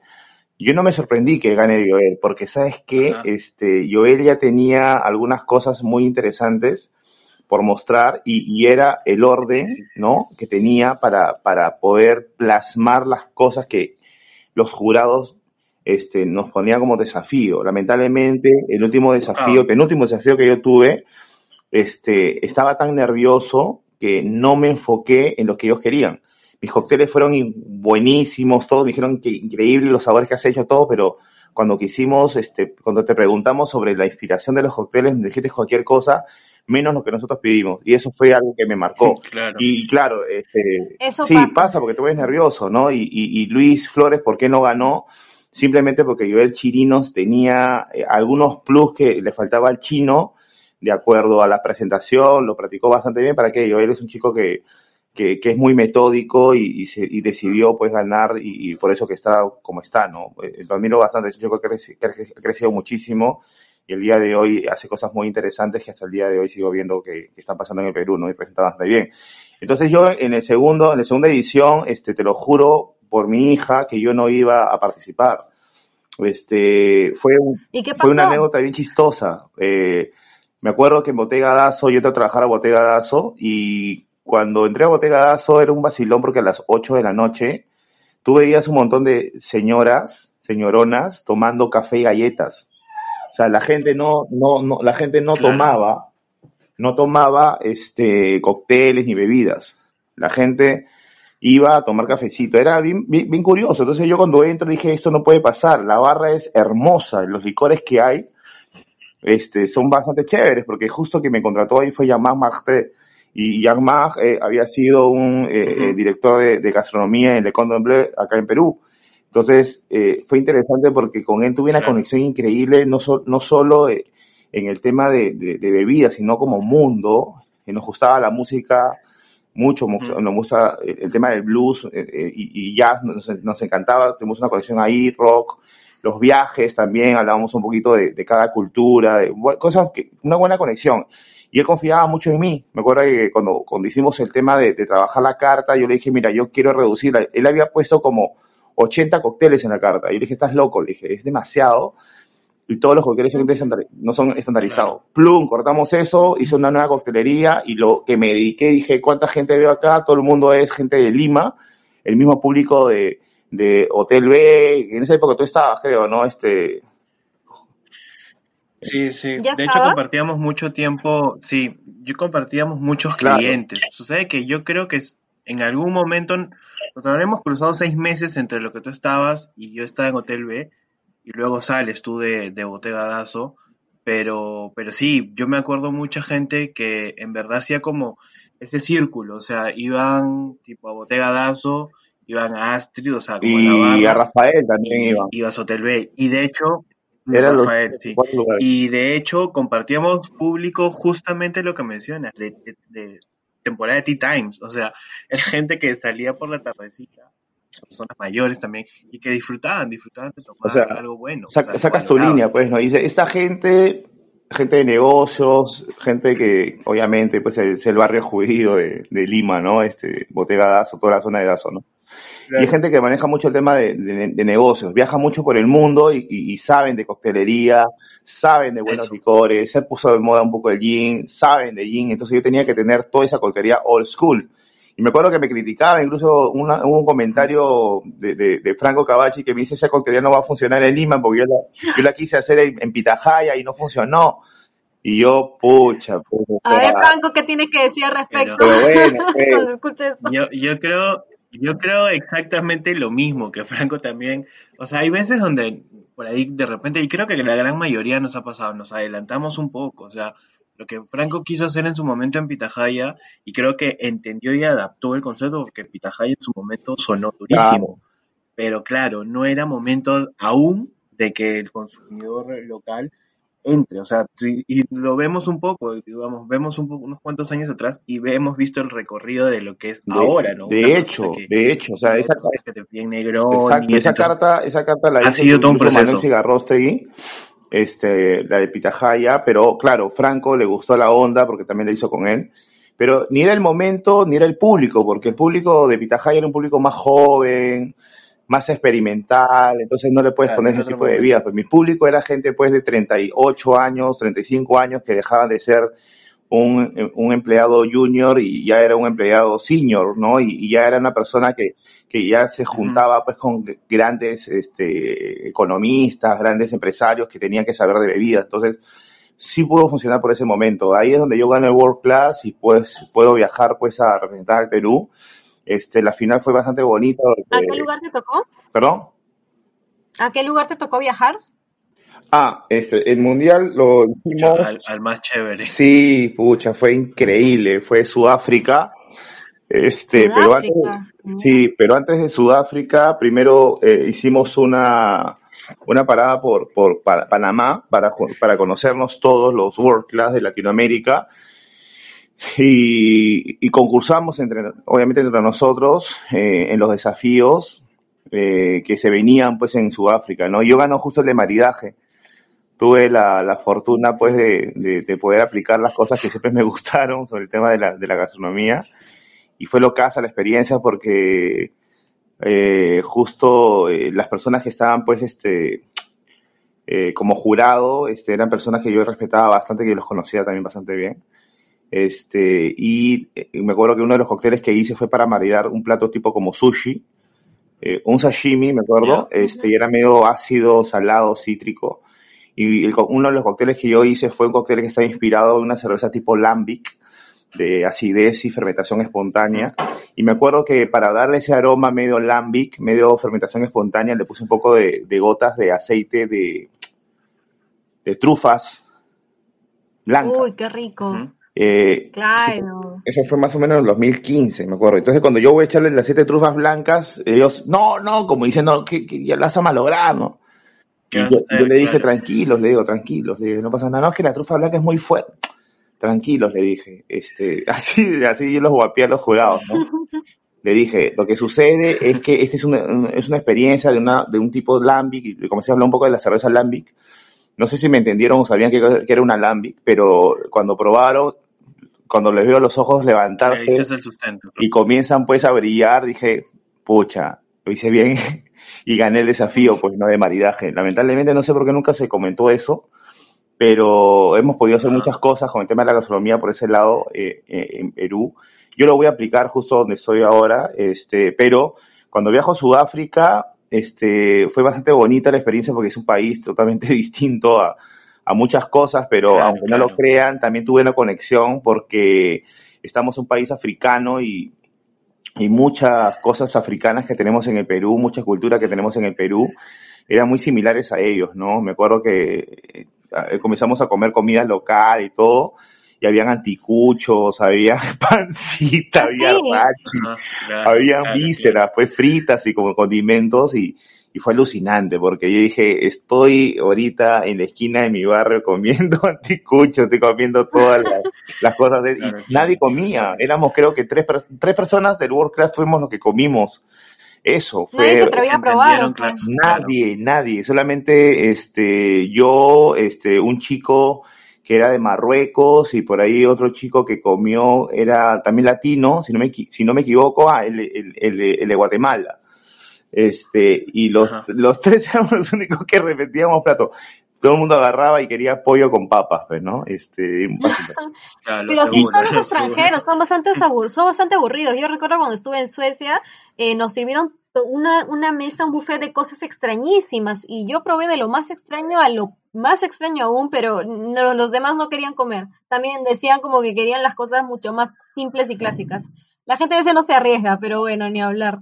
yo no me sorprendí que gane Joel, porque sabes que este, Joel ya tenía algunas cosas muy interesantes por mostrar y, y era el orden. ¿no? Que tenía para, para poder plasmar las cosas que los jurados este, nos ponían como desafío. Lamentablemente, el último desafío, el penúltimo desafío que yo tuve, este, estaba tan nervioso que no me enfoqué en lo que ellos querían. Mis cócteles fueron buenísimos, todos me dijeron que increíble los sabores que has hecho, todo, pero cuando quisimos, este, cuando te preguntamos sobre la inspiración de los cócteles, me dijiste cualquier cosa, menos lo que nosotros pedimos. Y eso fue algo que me marcó. [laughs] claro. Y claro, este, Eso sí, pasa. pasa porque te ves nervioso, ¿no? Y, y, y Luis Flores, ¿por qué no ganó? Simplemente porque Joel Chirinos tenía eh, algunos plus que le faltaba al chino, de acuerdo a la presentación, lo practicó bastante bien para que Joel es un chico que, que, que es muy metódico y, y, se, y decidió pues ganar y, y por eso que está como está, ¿no? Eh, Lo admiro bastante, es un chico que ha crecido muchísimo y el día de hoy hace cosas muy interesantes que hasta el día de hoy sigo viendo que, que están pasando en el Perú, ¿no? Y presenta bastante bien. Entonces yo en el segundo, en la segunda edición, este, te lo juro por mi hija que yo no iba a participar. Este, fue, ¿Y qué fue una pasó? anécdota bien chistosa. Eh, me acuerdo que en Bottega Dazo, yo entré a trabajar a Bottega Dazo y cuando entré a Bottega Dazo era un vacilón porque a las 8 de la noche tú veías un montón de señoras, señoronas tomando café y galletas. O sea, la gente no, no, no, la gente no Claro. tomaba, no tomaba este cócteles ni bebidas. La gente iba a tomar cafecito. Era bien, bien, bien curioso. Entonces yo cuando entro dije, esto no puede pasar. La barra es hermosa. Los licores que hay este, son bastante chéveres, porque justo que me contrató ahí fue Jean-Marc. Y Jean-Marc eh, había sido un eh, eh, director de, de gastronomía en Le Cordon Bleu acá en Perú. Entonces eh, fue interesante porque con él tuve una Claro. conexión increíble, no, so- no solo eh, en el tema de, de- de bebidas, sino como mundo. nos gustaba la música mucho, nos gusta el tema del blues y, jazz, nos, nos, encantaba, tenemos una colección ahí, rock, los viajes también, hablábamos un poquito de, cada cultura, de cosas, que, una buena conexión. Y él confiaba mucho en mí. Me acuerdo que cuando, cuando hicimos el tema de, trabajar la carta, yo le dije, mira, yo quiero reducirla. Él había puesto como 80 cócteles en la carta. Yo le dije, estás loco. Le dije, es demasiado. Y todos los cócteles no son estandarizados. Plum, cortamos eso, hice una nueva coctelería y lo que me dediqué, dije, ¿cuánta gente veo acá? Todo el mundo es gente de Lima, el mismo público de, de Hotel B, en esa época tú estabas, creo, ¿no? Este... Sí, sí. De hecho, compartíamos mucho tiempo, sí, yo compartíamos muchos clientes. Sucede que yo creo que en algún momento nos habremos cruzado seis meses entre lo que tú estabas y yo estaba en Hotel B y luego sales tú de, de Botega Pero, pero sí, yo me acuerdo mucha gente que en verdad hacía como ese círculo, o sea, iban tipo a Botega iban a Astrid, o sea, como y a Rafael también iba. Iba a Hotel B. Y de hecho, Rafael, sí. Y de hecho, compartíamos público justamente lo que mencionas, de, temporada de Tea Times. O sea, [laughs] era gente que salía por la tardecita, personas mayores también, y que disfrutaban, disfrutaban de tomar algo bueno. sacas tu línea, pues, ¿no? Dice, esta gente gente de negocios, gente que obviamente pues es el barrio judío de, de Lima, ¿no? Este, Botega Dazo, toda la zona de Dazo, ¿no? Y hay gente que maneja mucho el tema de, negocios, viaja mucho por el mundo y, saben de coctelería, saben de buenos licores, se puso de moda un poco el gin, saben de gin, entonces yo tenía que tener toda esa coctelería old school. Y me acuerdo que me criticaba, incluso una, un comentario de, Franco Cavalli que me dice, esa coctelería no va a funcionar en Lima porque yo la, quise hacer en, Pitajaya y no funcionó. Y yo, pucha, pucha. A ver, Franco, ¿qué tienes que decir al respecto? bueno, [laughs] pues, Yo, yo creo, yo creo exactamente lo mismo que Franco también. O sea, hay veces donde por ahí de repente, y creo que la gran mayoría nos ha pasado, nos adelantamos un poco. O sea, lo que Franco quiso hacer en su momento en Pitahaya, y creo que entendió y adaptó el concepto, porque Pitahaya en su momento sonó durísimo. Pero claro, no era momento aún de que el consumidor local entre, o sea, y lo vemos un poco, digamos, vemos un poco, unos cuantos años atrás y hemos visto el recorrido de lo que es ahora, ¿no? De hecho, de hecho, o sea, esa, esa carta, esa carta la ha sido todo un proceso. este, la de Pitahaya, pero claro, Franco le gustó la onda porque también la hizo con él, pero ni era el momento ni era el público, porque el público de Pitahaya era un público más joven, más experimental, entonces no le puedes poner ese tipo de vida. Pues mi público era gente pues de 38 años, 35 años que dejaban de ser un, un empleado junior y ya era un empleado senior, ¿no? Y, ya era una persona que, que ya se juntaba pues con grandes este, economistas, grandes empresarios que tenían que saber de bebidas. Entonces, sí pudo funcionar por ese momento. Ahí es donde yo gano el World Class y pues puedo viajar pues a representar al Perú este, la final fue bastante bonita. ¿A qué lugar te tocó? ¿Perdón? ¿A qué lugar te tocó viajar? Ah, este, el mundial lo hicimos. Al, más chévere. Sí, pucha, fue increíble. Fue Sudáfrica. Este, pero antes, sí, pero antes de Sudáfrica, primero eh, hicimos una, una parada por, por Panamá para, para conocernos todos los World Class de Latinoamérica y, concursamos entre, obviamente entre nosotros eh, en los desafíos eh, que se venían pues en Sudáfrica, ¿no? Yo gano justo el de maridaje. Tuve la, la fortuna pues de, de, poder aplicar las cosas que siempre me [laughs] gustaron sobre el tema de la, de la gastronomía y fue lo casa la experiencia porque eh, justo las personas que estaban pues este como jurado este, eran personas que yo respetaba bastante, que los conocía también bastante bien. Este, y, eh, me acuerdo que uno de los cócteles que hice fue para maridar un plato tipo como sushi, eh, un sashimi, me acuerdo, este, y era medio ácido, salado, cítrico. Y uno de los cócteles que yo hice fue un cóctel que estaba inspirado en una cerveza tipo lambic, de acidez y fermentación espontánea. Y me acuerdo que para darle ese aroma medio lambic, medio fermentación espontánea, le puse un poco de, gotas de aceite de, de trufas blancas. Uy, qué rico. Eh, claro. Eso fue más o menos en el 2015, me acuerdo. Entonces, cuando yo voy a echarle las siete trufas blancas, ellos, no, no, como diciendo que, que ya las ha malogrado, ¿no? yo, le dije, tranquilos, le digo, tranquilos, le digo, no pasa nada, no, es que la trufa blanca es muy fuerte. tranquilos, le dije, este, [laughs] así, así yo los guapié a los jurados, ¿no? Le dije, lo que sucede es que esta es una, es una experiencia de, una, de un tipo lambic, y comencé a hablar un poco de la cerveza lambic. No sé si me entendieron o sabían que, que era una lambic, pero cuando probaron, cuando les veo los ojos levantarse y comienzan pues a brillar, dije, pucha, lo hice bien [laughs] y gané el desafío, pues no de maridaje. Lamentablemente no sé por qué nunca se comentó eso, pero hemos podido hacer muchas cosas con el tema de la gastronomía por ese lado eh, eh, en Perú. Yo lo voy a aplicar justo donde estoy ahora, este, pero cuando viajo a Sudáfrica, este, fue bastante bonita la experiencia porque es un país totalmente [laughs] distinto a, a muchas cosas, pero aunque no lo crean, también tuve una conexión porque estamos en un país africano y, y muchas cosas africanas que tenemos en el Perú, mucha cultura que tenemos en el Perú, eran muy similares a ellos, ¿no? Me acuerdo que eh, comenzamos a comer comida local y todo, y habían anticuchos, había [laughs] pancita, había rachi, había vísceras, pues fritas y como condimentos y, y fue alucinante porque yo dije, estoy ahorita en la esquina de mi barrio comiendo [laughs] anticuchos, estoy comiendo todas las, cosas de, y nadie comía, éramos creo que tres, tres personas del World Class fuimos los que comimos. Eso fue. Nadie se atrevía a probar. Nadie, nadie. Solamente este, yo, este, un chico que era de Marruecos y por ahí otro chico que comió era también latino, si no me, si no me equivoco, ah, el, el, el de Guatemala. Este, y los, los [laughs] tres éramos los únicos que repetíamos plato. Todo el mundo agarraba y quería pollo con papas, pues, ¿no? Este, [laughs] Pero sí son los extranjeros, son bastante, [laughs] son bastante aburridos. Yo recuerdo cuando estuve en Suecia, eh, nos sirvieron una, una mesa, un buffet de cosas extrañísimas y yo probé de lo más extraño a lo más extraño aún, pero no, los demás no querían comer. También decían como que querían las cosas mucho más simples y clásicas. La gente a veces no se arriesga, pero bueno, ni hablar.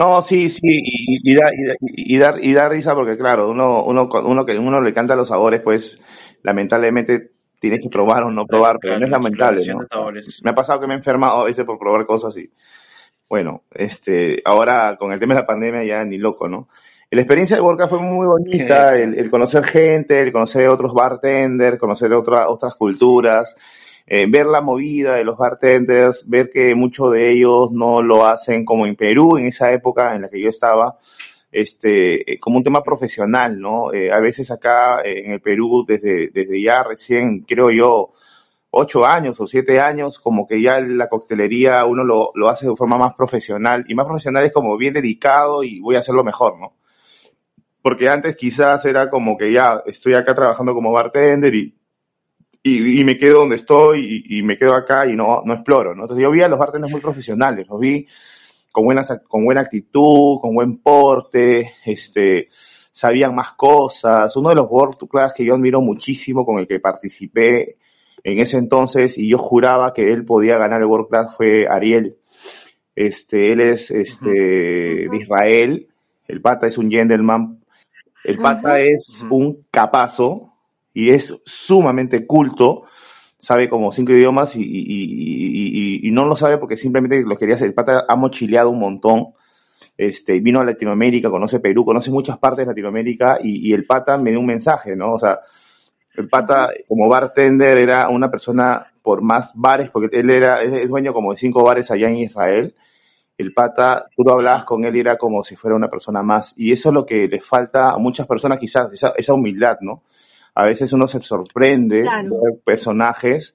No, sí, sí, y, y, da, y, da, y, da, risa porque, claro, uno, uno, uno que uno le canta los sabores, pues lamentablemente tienes que probar o no probar, pero no es lamentable, ¿no? Me ha pasado que me he enfermado a veces por probar cosas y, bueno, este, ahora con el tema de la pandemia ya ni loco, ¿no? La experiencia de World fue muy bonita, [laughs] el, el, conocer gente, el conocer otros bartenders, conocer otra, otras culturas, eh, ver la movida de los bartenders, ver que muchos de ellos no lo hacen como en Perú, en esa época en la que yo estaba, este, eh, como un tema profesional, ¿no? Eh, a veces acá en el Perú, desde, desde ya recién, creo yo, ocho años o siete años, como que ya la coctelería uno lo, lo hace de forma más profesional, y más profesional es como bien dedicado y voy a hacerlo mejor, ¿no? Porque antes quizás era como que ya estoy acá trabajando como bartender y y, y, me quedo donde estoy y, y, me quedo acá y no, no exploro, ¿no? Entonces yo vi a los bartenders muy profesionales, los vi con buena, con buena actitud, con buen porte, este, sabían más cosas. Uno de los World Class que yo admiro muchísimo, con el que participé en ese entonces y yo juraba que él podía ganar el World Class fue Ariel. Este, él es este, de Israel, el pata es un gentleman, el pata uh -huh. es un capazo, y es sumamente culto, sabe como cinco idiomas y, y, y, y, no lo sabe porque simplemente lo quería hacer. El pata ha mochileado un montón. Este, vino a Latinoamérica, conoce Perú, conoce muchas partes de Latinoamérica y, el pata me dio un mensaje, ¿no? O sea, el pata como bartender era una persona por más bares, porque él era, es dueño como de cinco bares allá en Israel. El pata, tú lo hablabas con él y era como si fuera una persona más. Y eso es lo que le falta a muchas personas, quizás, esa, esa humildad, ¿no? A veces uno se sorprende claro. de ver personajes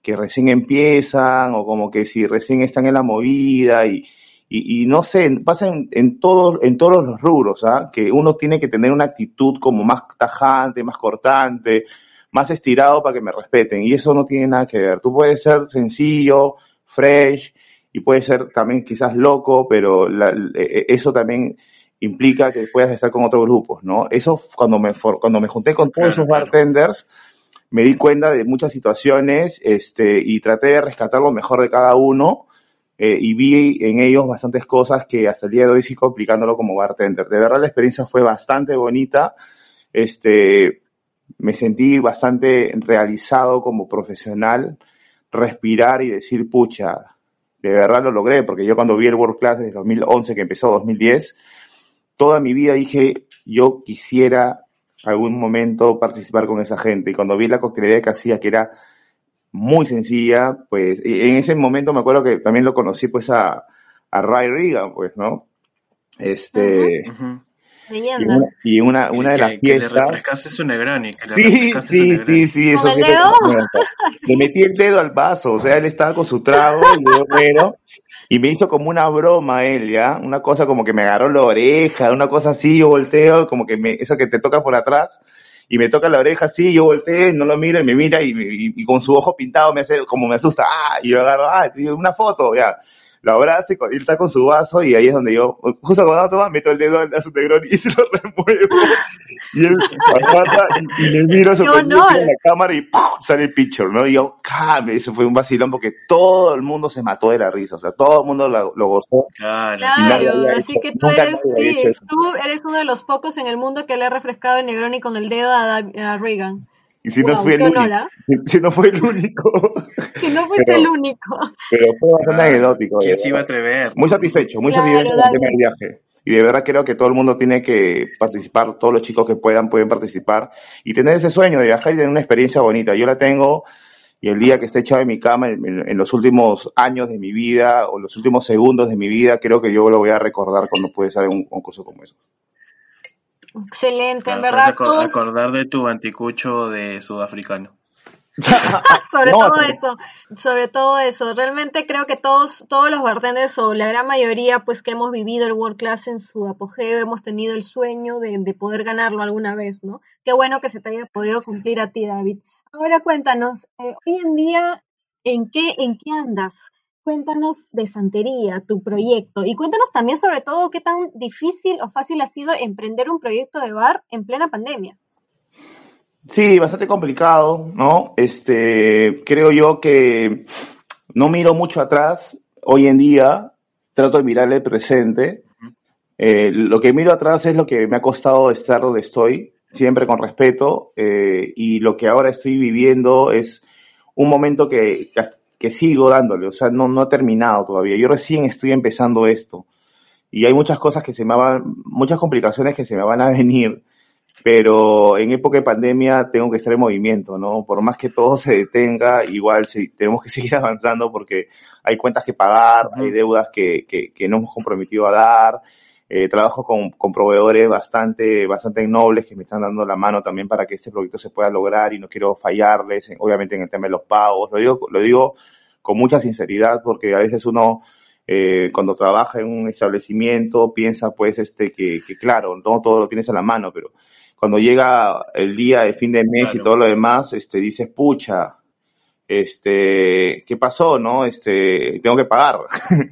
que recién empiezan o como que si recién están en la movida y, y, y no sé, pasa en, en, todo, en todos los rubros, ¿ah? que uno tiene que tener una actitud como más tajante, más cortante, más estirado para que me respeten y eso no tiene nada que ver. Tú puedes ser sencillo, fresh y puedes ser también quizás loco, pero la, e, eso también implica que puedas estar con otros grupos, ¿no? Eso cuando me, cuando me junté con todos esos bartenders, me di cuenta de muchas situaciones este, y traté de rescatar lo mejor de cada uno eh, y vi en ellos bastantes cosas que hasta el día de hoy sigo aplicándolo como bartender. De verdad la experiencia fue bastante bonita, este, me sentí bastante realizado como profesional, respirar y decir, pucha, de verdad lo logré, porque yo cuando vi el World Class desde 2011 que empezó 2010, toda mi vida dije, yo quisiera algún momento participar con esa gente. Y cuando vi la coctelería que hacía, que era muy sencilla, pues en ese momento me acuerdo que también lo conocí pues a, a Ray Reagan, pues, ¿no? Este, y una, una, de las fiestas. Que le refrescaste su Negroni. sí, sí, sí, sí, eso sí. Le metí el dedo al vaso, o sea, él estaba con su trago, y yo, bueno, y me hizo como una broma él, ¿ya? Una cosa como que me agarró la oreja, una cosa así, yo volteo, como que me, eso que te toca por atrás, y me toca la oreja así, yo volteo, no lo miro, y me mira, y, y, con su ojo pintado me hace, como me asusta, ah, y yo agarro, ah, una foto, ya lo abraza y él está con su vaso y ahí es donde yo, justo cuando toma, meto el dedo a su negrón y [laughs] se lo remuevo. Y él y, y, le miro a su la cámara y ¡pum! sale el picture, ¿no? Y yo, ¡came! Eso fue un vacilón porque todo el mundo se mató de la risa, o sea, todo el mundo lo, lo gozó. Claro, así que tú eres, sí, tú eres uno de los pocos en el mundo que le ha refrescado el Negroni con el dedo a, a Reagan. Y si no fue [laughs] el único. Si, no fue el único. Si no fuiste el único. Pero fue bastante ah, anecdótico. ¿Quién se iba a atrever? Muy satisfecho, muy satisfecho con el tema del viaje. Y de verdad creo que todo el mundo tiene que participar, todos los chicos que puedan pueden participar y tener ese sueño de viajar y tener una experiencia bonita. Yo la tengo y el día que esté echado en mi cama, en, los últimos años de mi vida o los últimos segundos de mi vida, creo que yo lo voy a recordar cuando puede salir un concurso como eso. Excelente, en verdad. Todos... Acordar de tu anticucho de sudafricano. [laughs] sobre todo eso, sobre todo eso. Realmente creo que todos, todos los bartenders o la gran mayoría, pues que hemos vivido el World Class en su apogeo, hemos tenido el sueño de, de, poder ganarlo alguna vez, ¿no? Qué bueno que se te haya podido cumplir a ti, David. Ahora cuéntanos, eh, hoy en día, ¿en qué, en qué andas? Cuéntanos de Santería, tu proyecto, y cuéntanos también sobre todo qué tan difícil o fácil ha sido emprender un proyecto de bar en plena pandemia. Sí, bastante complicado, ¿no? Este, creo yo que no miro mucho atrás. Hoy en día trato de mirar el presente. Eh, lo que miro atrás es lo que me ha costado estar donde estoy, siempre con respeto, eh, y lo que ahora estoy viviendo es un momento que, que que sigo dándole, o sea, no, no he terminado todavía. Yo recién estoy empezando esto y hay muchas cosas que se me van, muchas complicaciones que se me van a [laughs] venir, pero en época de pandemia tengo que estar en movimiento, ¿no? Por más que todo se detenga, igual sí, tenemos que [laughs] seguir avanzando porque hay cuentas que pagar, hay deudas que, que, que no hemos comprometido a dar, eh, trabajo con, con, proveedores bastante, bastante nobles que me están dando la mano también para que este proyecto se pueda lograr y no quiero fallarles, obviamente en el tema de los pagos. Lo digo, lo digo con mucha sinceridad porque a veces uno eh, cuando trabaja en un establecimiento piensa pues este que, que, claro, no todo lo tienes a la mano, pero cuando llega el día de fin de mes y todo lo demás, este dices, pucha, este, ¿qué pasó? ¿No? Este, tengo que pagar. [laughs]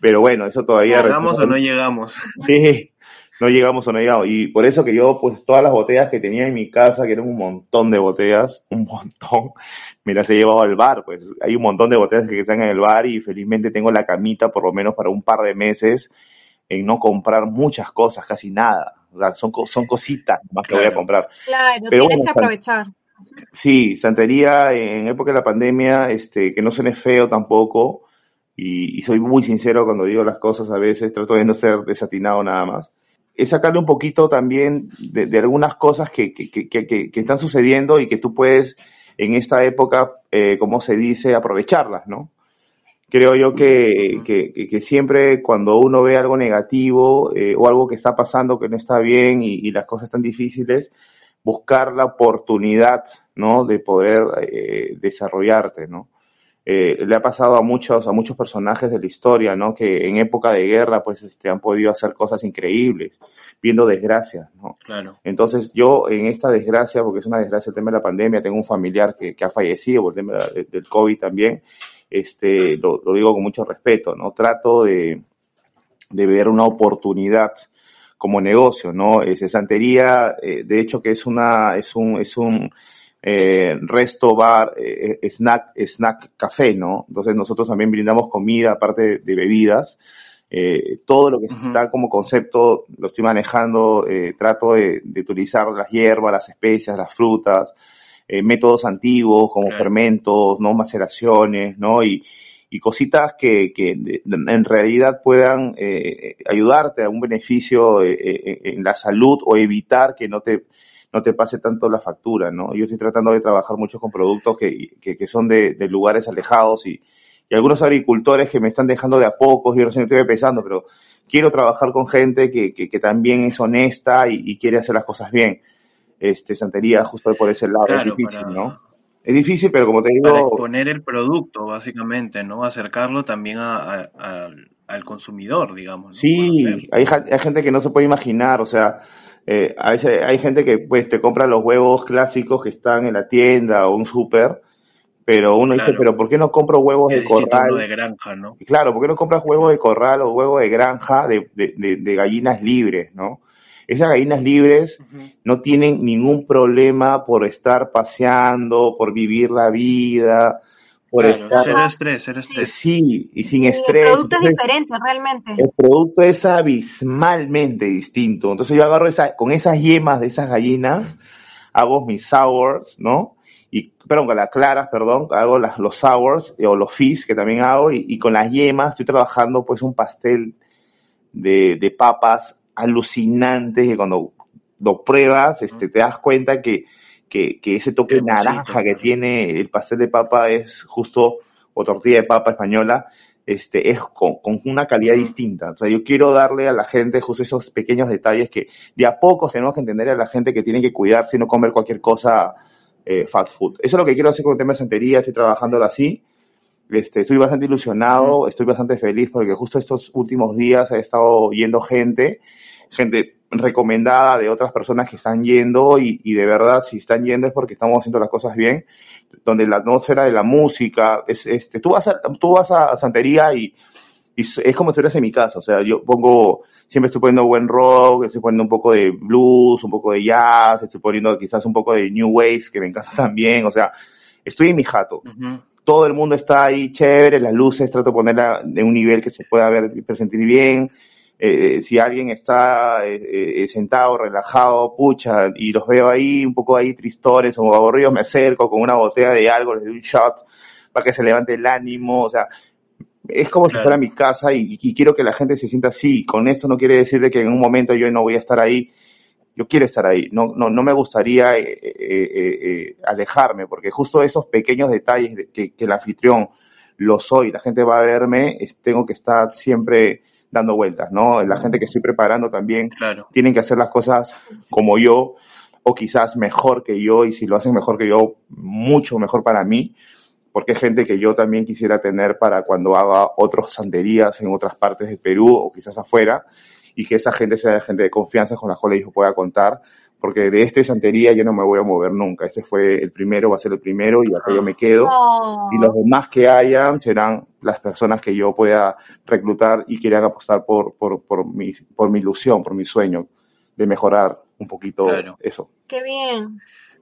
Pero bueno, eso todavía... ¿Llegamos o no llegamos? Sí, no llegamos o no llegamos. Y por eso que yo, pues todas las botellas que tenía en mi casa, que eran un montón de botellas, un montón, me las he llevado al bar. Pues hay un montón de botellas que están en el bar y felizmente tengo la camita por lo menos para un par de meses en no comprar muchas cosas, casi nada. O sea, son, son cositas más que voy a comprar. Claro, Pero tienes que aprovechar. Sí, santería en época de la pandemia, este, que no suene feo tampoco, y, soy muy sincero cuando digo las cosas a veces, trato de no ser desatinado nada más. Es sacarle un poquito también de, algunas cosas que, que, que, que, están sucediendo y que tú puedes en esta época, eh, como se dice, aprovecharlas, ¿no? Creo yo que, que, siempre cuando uno ve algo negativo eh, o algo que está pasando que no está bien y, y, las cosas están difíciles, buscar la oportunidad, ¿no? De poder eh, desarrollarte, ¿no? Eh, le ha pasado a muchos, a muchos personajes de la historia, ¿no? Que en época de guerra, pues, este, han podido hacer cosas increíbles, viendo desgracias, ¿no? Claro. Entonces, yo en esta desgracia, porque es una desgracia el tema de la pandemia, tengo un familiar que, que ha fallecido por el tema del COVID también, este, lo, lo, digo con mucho respeto, ¿no? Trato de, de ver una oportunidad como negocio, ¿no? Es santería, eh, de hecho que es una, es un, es un, eh, resto, bar, eh, snack, snack, café, ¿no? Entonces nosotros también brindamos comida, aparte de, bebidas. Eh, todo lo que está como concepto lo estoy manejando, eh, trato de, de, utilizar las hierbas, las especias, las frutas, eh, métodos antiguos como fermentos, ¿no? Maceraciones, ¿no? Y, y cositas que, que de, en realidad puedan eh, ayudarte a un beneficio eh, en la salud o evitar que no te no te pase tanto la factura, ¿no? Yo estoy tratando de trabajar mucho con productos que, que, que son de, de, lugares alejados y, y, algunos agricultores que me están dejando de a pocos, yo recién estoy pensando, pero quiero trabajar con gente que, que, que también es honesta y, y, quiere hacer las cosas bien. Este, Santería, justo por ese lado, claro, es difícil, para... ¿no? Es difícil, pero como te digo... Para exponer el producto, básicamente, ¿no? Acercarlo también a, a, a al consumidor, digamos. ¿no? Sí, hay, hay gente que no se puede imaginar, o sea, eh, a veces hay gente que pues te compra los huevos clásicos que están en la tienda o un súper, pero uno claro. dice, pero ¿por qué no compro huevos es de corral? de granja, ¿no? Claro, ¿por qué no compras huevos de corral o huevos de granja de, de, de, de gallinas libres, no? Esas gallinas libres uh -huh. no tienen ningún problema por estar paseando, por vivir la vida, por claro, estar... Cero estrés, cero estrés. Sí, y sin sí, estrés. El producto Entonces, es diferente, realmente. El producto es abismalmente distinto. Entonces yo agarro esa, con esas yemas de esas gallinas, hago mis sours, ¿no? Y, perdón, con las claras, perdón, hago las, los sours o los fizz que también hago y, y, con las yemas estoy trabajando pues un pastel de, de papas alucinante que cuando lo pruebas este, te das cuenta que, que, que ese toque naranja que tiene el pastel de papa es justo, o tortilla de papa española, este, es con, con, una calidad distinta. O sea, yo quiero darle a la gente justo esos pequeños detalles que de a poco tenemos que entender a la gente que tiene que cuidarse y no comer cualquier cosa eh, fast food. Eso es lo que quiero hacer con el tema de santería, estoy trabajándolo así. Este, estoy bastante ilusionado, estoy bastante feliz porque justo estos últimos días ha estado yendo gente, gente recomendada de otras personas que están yendo y, y, de verdad si están yendo es porque estamos haciendo las cosas bien, donde la atmósfera de la música, es, este, tú vas a, tú vas a Santería y, y es como si estuvieras en mi casa, o sea, yo pongo, siempre estoy poniendo buen rock, estoy poniendo un poco de blues, un poco de jazz, estoy poniendo quizás un poco de new wave, que me encanta [laughs] también, o sea, estoy en mi jato. Uh -huh. Todo el mundo está ahí chévere, las luces trato de ponerla de un nivel que se pueda ver, presentir bien, eh, si alguien está eh, eh, sentado, relajado, pucha, y los veo ahí un poco ahí tristones o aburridos, me acerco con una botella de algo, les doy un shot para que se levante el ánimo, o sea, es como claro. si fuera mi casa y, y, quiero que la gente se sienta así. Con esto no quiere decir de que en un momento yo no voy a estar ahí. Yo quiero estar ahí. No, no, no me gustaría eh, eh, alejarme porque justo esos pequeños detalles de que, que el anfitrión lo soy, la gente va a verme, es, tengo que estar siempre dando vueltas, ¿no? La gente que estoy preparando también claro. tienen que hacer las cosas como yo o quizás mejor que yo y si lo hacen mejor que yo, mucho mejor para mí, porque es gente que yo también quisiera tener para cuando haga otras santerías en otras partes del Perú o quizás afuera y que esa gente sea gente de confianza con la cual yo pueda contar, porque de este santería yo no me voy a mover nunca. Este fue el primero, va a ser el primero y acá yo me quedo. Oh. Y los demás que hayan serán las personas que yo pueda reclutar y quieran apostar por, por, por, mi, por mi ilusión, por mi sueño de mejorar un poquito claro. eso. Qué bien,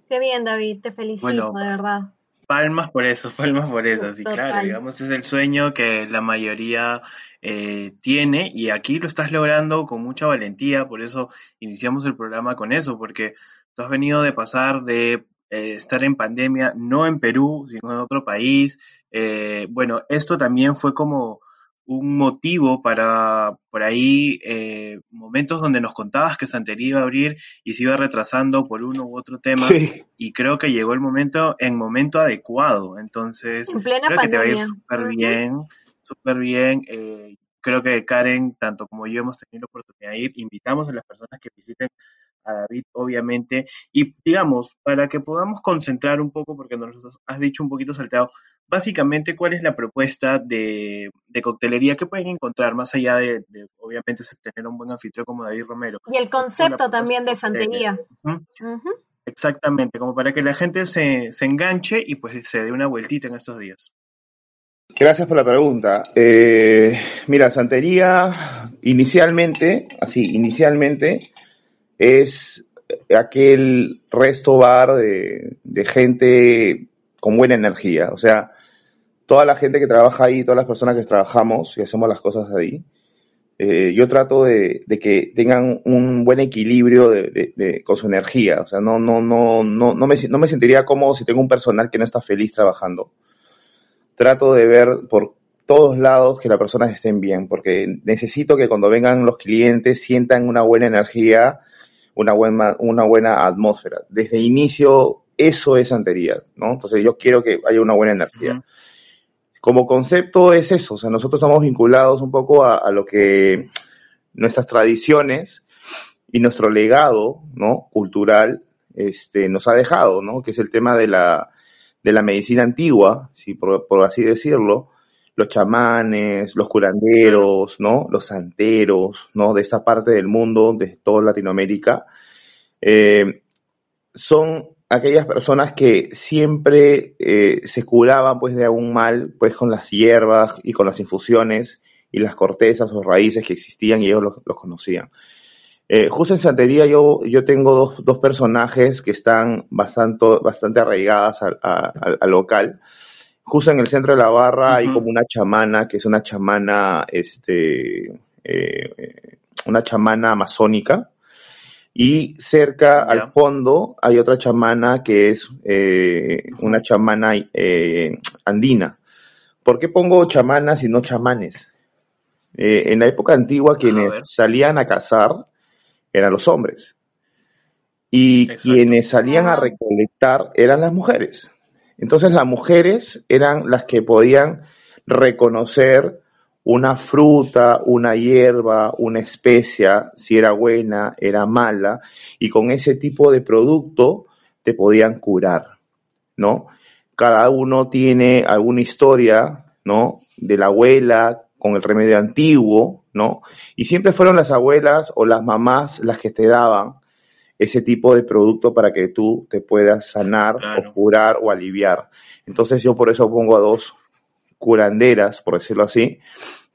qué bien David, te felicito, bueno, de verdad. Palmas por eso, [laughs] palmas por eso, sí, Total. claro, digamos, es el sueño que la mayoría eh, tiene y aquí lo estás logrando con mucha valentía, por eso iniciamos el programa con eso, porque tú has venido de pasar de eh, estar en pandemia, no en Perú, sino en otro país. Eh, bueno, esto también fue como un motivo para por ahí eh, momentos donde nos contabas que Santería iba a abrir y se iba retrasando por uno u otro tema sí. y creo que llegó el momento en momento adecuado. Entonces en plena creo pandemia. que te va a ir súper bien súper bien. Eh, creo que Karen tanto como yo hemos tenido la oportunidad de ir. Invitamos a las personas que visiten a David, obviamente, y digamos, para que podamos concentrar un poco, porque nos has dicho un poquito salteado, básicamente, ¿cuál es la propuesta de, de coctelería que pueden encontrar, más allá de, de, obviamente, tener un buen anfitrión como David Romero? Y el concepto también de santería. Uh -huh. Uh -huh. Exactamente, como para que la gente se, se enganche y pues se dé una vueltita en estos días. Gracias por la pregunta. Eh, mira, santería, inicialmente, así, inicialmente, es aquel resto bar de, de, gente con buena energía. O sea, toda la gente que trabaja ahí, todas las personas que trabajamos y hacemos las cosas ahí, eh, yo trato de, de, que tengan un buen equilibrio de, de, con su energía. O sea, no, no, no, no, no, me, no me sentiría cómodo si tengo un personal que no está feliz trabajando. Trato de ver por todos lados que las personas estén bien, porque necesito que cuando vengan los clientes sientan una buena energía, una buena, una buena atmósfera. Desde inicio, eso es santería, ¿no? Entonces yo quiero que haya una buena energía. Ujú. Como concepto es eso, o sea, nosotros estamos vinculados un poco a, lo que nuestras tradiciones y nuestro legado, ¿no? Cultural, este, nos ha dejado, ¿no? Que es el tema de la, de la medicina antigua, si por, por así decirlo, los chamanes, los curanderos, ¿no? Los santeros, ¿no? De esta parte del mundo, de toda Latinoamérica, eh, son aquellas personas que siempre eh, se curaban pues de algún mal pues con las hierbas y con las infusiones y las cortezas o raíces que existían y ellos los, los conocían. Eh, justo en Santería yo, yo tengo dos, dos personajes que están bastante, bastante arraigadas al, a- al- al local. Justo en el centro de la barra hay como una chamana, que es una chamana, este, eh, una chamana amazónica. Y cerca al fondo hay otra chamana que es eh, una chamana eh, andina. ¿Por qué pongo chamanas y no chamanes? Eh, en la época antigua quienes salían a cazar eran los hombres y Exacto. quienes salían a recolectar eran las mujeres. Entonces las mujeres eran las que podían reconocer una fruta, una hierba, una especia, si era buena, era mala, y con ese tipo de producto te podían curar, ¿no? Cada uno tiene alguna historia, ¿no? De la abuela con el remedio antiguo, ¿no? Y siempre fueron las abuelas o las mamás las que te daban ese tipo de producto para que tú te puedas sanar Claro. o curar o aliviar. Entonces yo por eso pongo a dos curanderas, por decirlo así,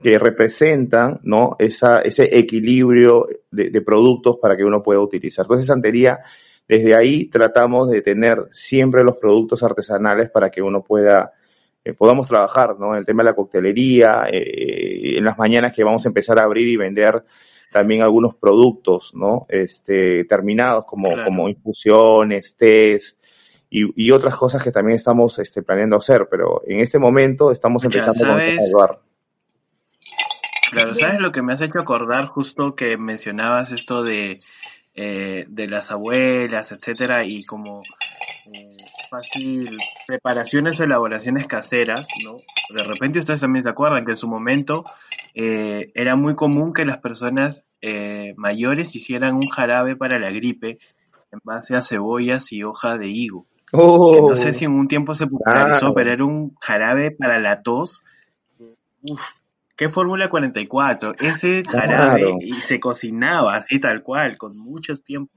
que representan ¿no? Esa, ese equilibrio de, de productos para que uno pueda utilizar. Entonces, santería, desde ahí tratamos de tener siempre los productos artesanales para que uno pueda, eh, podamos trabajar, ¿no? En el tema de la coctelería, eh, en las mañanas que vamos a empezar a abrir y vender también algunos productos, ¿no? Este, terminados como, Claro. como infusiones, tés y, y otras cosas que también estamos este, planeando hacer, pero en este momento estamos empezando con el ¿sabes? bar. Claro. ¿sabes lo que me has hecho acordar justo que mencionabas esto de, eh, de las abuelas, etcétera, y como eh, fácil preparaciones o elaboraciones caseras, ¿no? De repente ustedes también se acuerdan que en su momento eh, era muy común que las personas eh, mayores hicieran un jarabe para la gripe en base a cebollas y hoja de higo. Que Oh, no sé si en un tiempo se popularizó, claro. pero era un jarabe para la tos. Uf, ¿qué Fórmula 44? Ese jarabe Claro. y se cocinaba así tal cual, con mucho tiempo.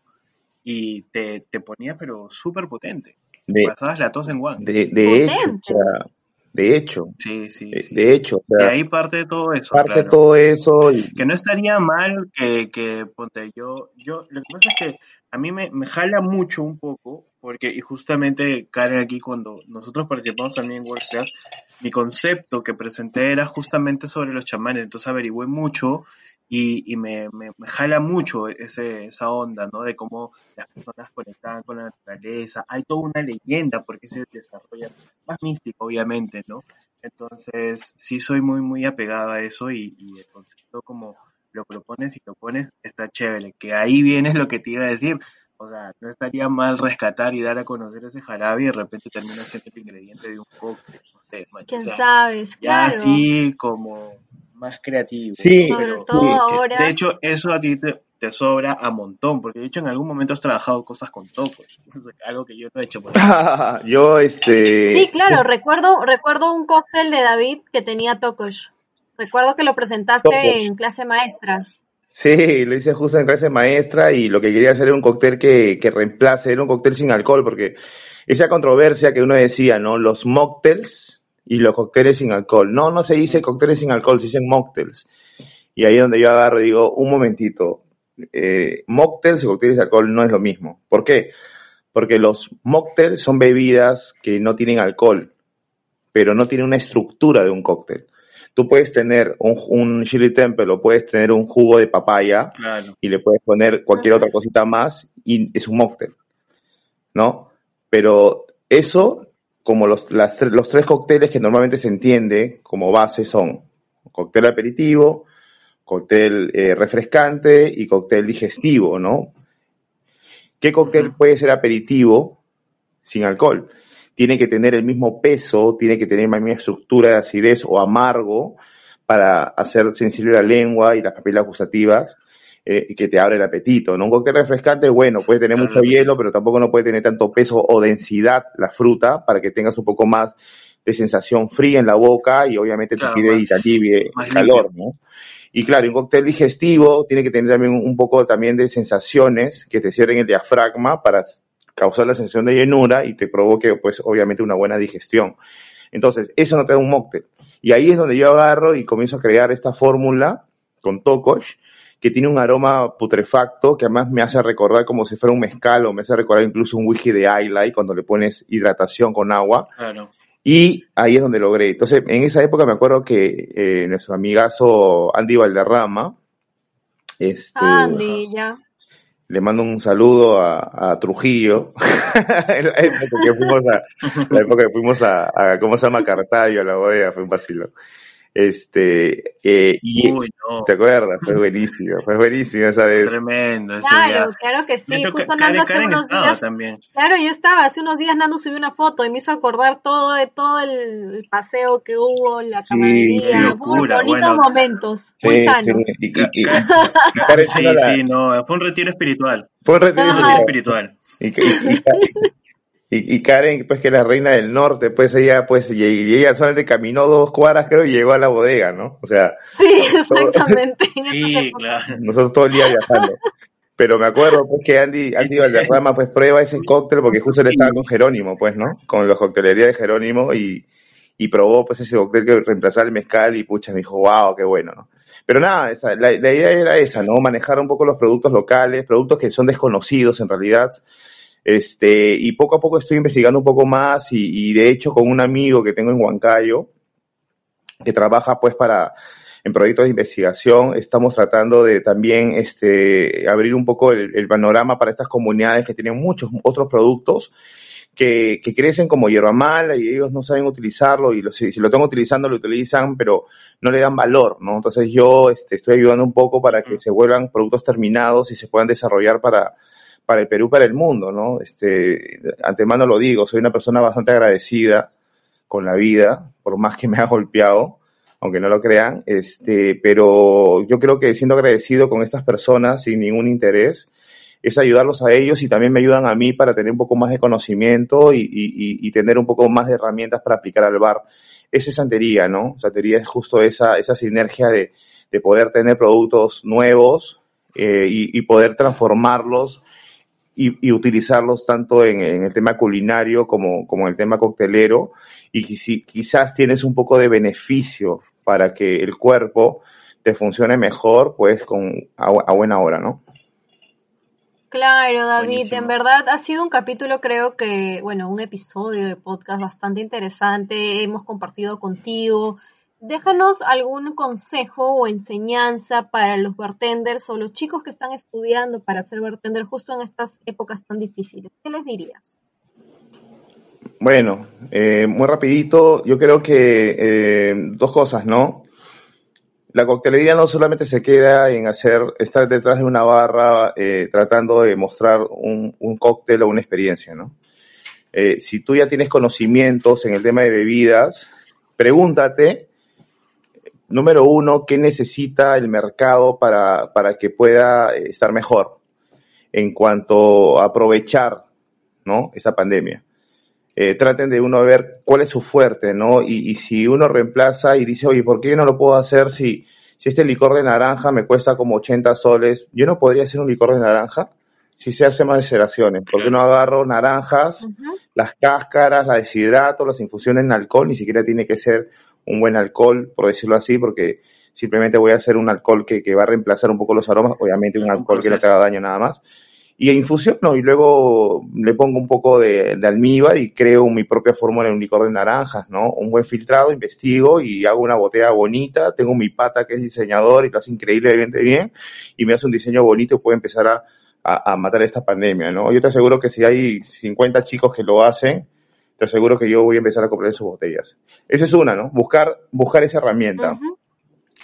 Y te, te ponía pero súper potente. De, Pasabas la tos en guan. de, de hecho, o sea, de hecho, Sí, sí, de, sí. de hecho, o De sea, ahí parte todo eso, parte claro. todo eso y Que no estaría mal que, que ponte yo, yo, lo que pasa es que a mí me, me jala mucho un poco, porque, y justamente Karen aquí cuando nosotros participamos también en World Class, mi concepto que presenté era justamente sobre los chamanes, entonces averigüé mucho y, y me, me, me jala mucho ese, esa onda, ¿no? De cómo las personas conectaban con la naturaleza, hay toda una leyenda porque se desarrolla, más místico obviamente, ¿no? Entonces, sí soy muy, muy apegado a eso y, y el concepto como lo propones y lo pones está chévere. Que ahí viene lo que te iba a decir. O sea, no estaría mal rescatar y dar a conocer ese jarabe y de repente termina siendo el ingrediente de un cóctel. No sé, o ¿Quién sea, sabe? ya Claro. así como más creativo. Sí, ¿no? Sobre Pero todo sí, ahora. de hecho, eso a ti te, te sobra a montón, porque de hecho en algún momento has trabajado cosas con tocos. [laughs] O sea, algo que yo no he hecho. Por [laughs] yo este Sí, claro, recuerdo, recuerdo un cóctel de David que tenía tocos. Recuerdo que lo presentaste Tocos. en clase maestra. Sí, lo hice justo en clase maestra y lo que quería hacer era un cóctel que, que reemplace, era un cóctel sin alcohol, porque esa controversia que uno decía, ¿no? Los mocktails y los cócteles sin alcohol. No, no se dice cócteles sin alcohol, se dicen mocktails. Y ahí es donde yo agarro y digo, un momentito, eh, mocktails y cócteles de alcohol no es lo mismo. ¿Por qué? Porque los mocktails son bebidas que no tienen alcohol, pero no tienen una estructura de un cóctel. Tú puedes tener un, un chili temple o puedes tener un jugo de papaya Claro. y le puedes poner cualquier otra cosita más y es un mocktail, ¿no? Pero eso, como los, las los tres cócteles que normalmente se entiende como base son cóctel aperitivo, cóctel eh, refrescante y cóctel digestivo, ¿no? ¿Qué cóctel puede ser aperitivo sin alcohol? Tiene que tener el mismo peso, tiene que tener la misma estructura de acidez o amargo para hacer sensible la lengua y las papilas gustativas eh, y que te abre el apetito. ¿no? Un cóctel refrescante, bueno, puede tener mucho hielo, pero tampoco no puede tener tanto peso o densidad la fruta para que tengas un poco más de sensación fría en la boca y obviamente te pide y te alivie el calor, ¿no? Y claro, un cóctel digestivo tiene que tener también un poco también de sensaciones que te cierren el diafragma para causar la sensación de llenura y te provoque, pues, obviamente una buena digestión. Entonces, eso no te da un mocktail. Y ahí es donde yo agarro y comienzo a crear esta fórmula con Tokosh, que tiene un aroma putrefacto, que además me hace recordar como si fuera un mezcal o me hace recordar incluso un whisky de highlight cuando le pones hidratación con agua. Claro. Y ahí es donde logré. Entonces, en esa época me acuerdo que eh, nuestro amigazo Andy Valderrama, este, Andy, ya. Le mando un saludo a, Trujillo, [laughs] la época que fuimos a, la época que fuimos a, a, ¿cómo se llama? Cartayo, a la bodega, fue un vacilo. Este, eh, y, ¿te acuerdas? Fue buenísimo, fue buenísimo esa vez. Tremendo. Claro, claro que sí. Justo Nando hace unos días. También. Claro, yo estaba, hace unos días Nando subió una foto y me hizo acordar todo, todo el paseo que hubo, la camaradería, bonitos momentos, muy sanos. Sí, sí, no, fue un retiro espiritual. Fue un retiro, espiritual. Y, y, y, Karen, pues que es la reina del norte, pues ella, pues, y, ella solamente caminó dos cuadras, creo, y llegó a la bodega, ¿no? O sea. Sí, [laughs] exactamente. [laughs] sí, claro. Nosotros todo el día viajando. Pero me acuerdo, pues, que Andy, Andy Valderrama, pues, prueba ese cóctel, porque justo le estaba con Jerónimo, pues, ¿no? Con la coctelería de Jerónimo, y, y probó, pues, ese cóctel que reemplazaba el mezcal, y pucha, me dijo, wow, qué bueno, ¿no? Pero nada, esa, la, la idea era esa, ¿no? Manejar un poco los productos locales, productos que son desconocidos en realidad, este, y poco a poco estoy investigando un poco más y, de hecho con un amigo que tengo en Huancayo, que trabaja pues para, en proyectos de investigación, estamos tratando de también este, abrir un poco el, panorama para estas comunidades que tienen muchos otros productos que, que, crecen como hierba mala y ellos no saben utilizarlo y si, lo están utilizando lo utilizan pero no le dan valor, ¿no? Entonces yo este, estoy ayudando un poco para que se vuelvan productos terminados y se puedan desarrollar para, para el Perú, para el mundo, ¿no? Este, antemano lo digo, soy una persona bastante agradecida con la vida, por más que me ha golpeado, aunque no lo crean, este, pero yo creo que siendo agradecido con estas personas sin ningún interés, es ayudarlos a ellos y también me ayudan a mí para tener un poco más de conocimiento y, y, tener un poco más de herramientas para aplicar al bar. Esa es santería, ¿no? Santería es justo esa, esa sinergia de, de poder tener productos nuevos eh, y, y, poder transformarlos y, utilizarlos tanto en, el tema culinario como, como en el tema coctelero y si quizás tienes un poco de beneficio para que el cuerpo te funcione mejor, pues con a, buena hora, ¿no? Claro, David, en verdad ha sido un capítulo, creo que, bueno, un episodio de podcast bastante interesante. Hemos compartido contigo Déjanos algún consejo o enseñanza para los bartenders o los chicos que están estudiando para ser bartender justo en estas épocas tan difíciles. ¿Qué les dirías? Bueno, eh, muy rapidito, yo creo que eh, dos cosas, ¿no? La coctelería no solamente se queda en hacer, estar detrás de una barra eh, tratando de mostrar un, un, cóctel o una experiencia, ¿no? si tú ya tienes conocimientos en el tema de bebidas, pregúntate número uno, ¿qué necesita el mercado para, para que pueda eh, estar mejor en cuanto a aprovechar ¿no? esta pandemia? Eh, traten de uno ver cuál es su fuerte, ¿no? Y, y, si uno reemplaza y dice, oye, ¿por qué yo no lo puedo hacer si, si este licor de naranja me cuesta como 80 soles? ¿Yo no podría hacer un licor de naranja? Si se hace más deseraciones. ¿Por qué no agarro naranjas, las cáscaras, las deshidrato, las infusiones en alcohol? Ni siquiera tiene que ser un buen alcohol, por decirlo así, porque simplemente voy a hacer un alcohol que, va a reemplazar un poco los aromas, obviamente un alcohol que no te haga daño nada más. Y infusiono y luego le pongo un poco de, almíbar y creo mi propia fórmula en un licor de naranjas, ¿no? Un buen filtrado, investigo y hago una botella bonita. Tengo mi pata que es diseñador y lo hace increíblemente bien y me hace un diseño bonito y puedo empezar a, a, a matar esta pandemia, ¿no? Yo te aseguro que si hay 50 chicos que lo hacen, te aseguro que yo voy a empezar a comprar sus botellas. Esa es una, ¿no? Buscar, buscar esa herramienta.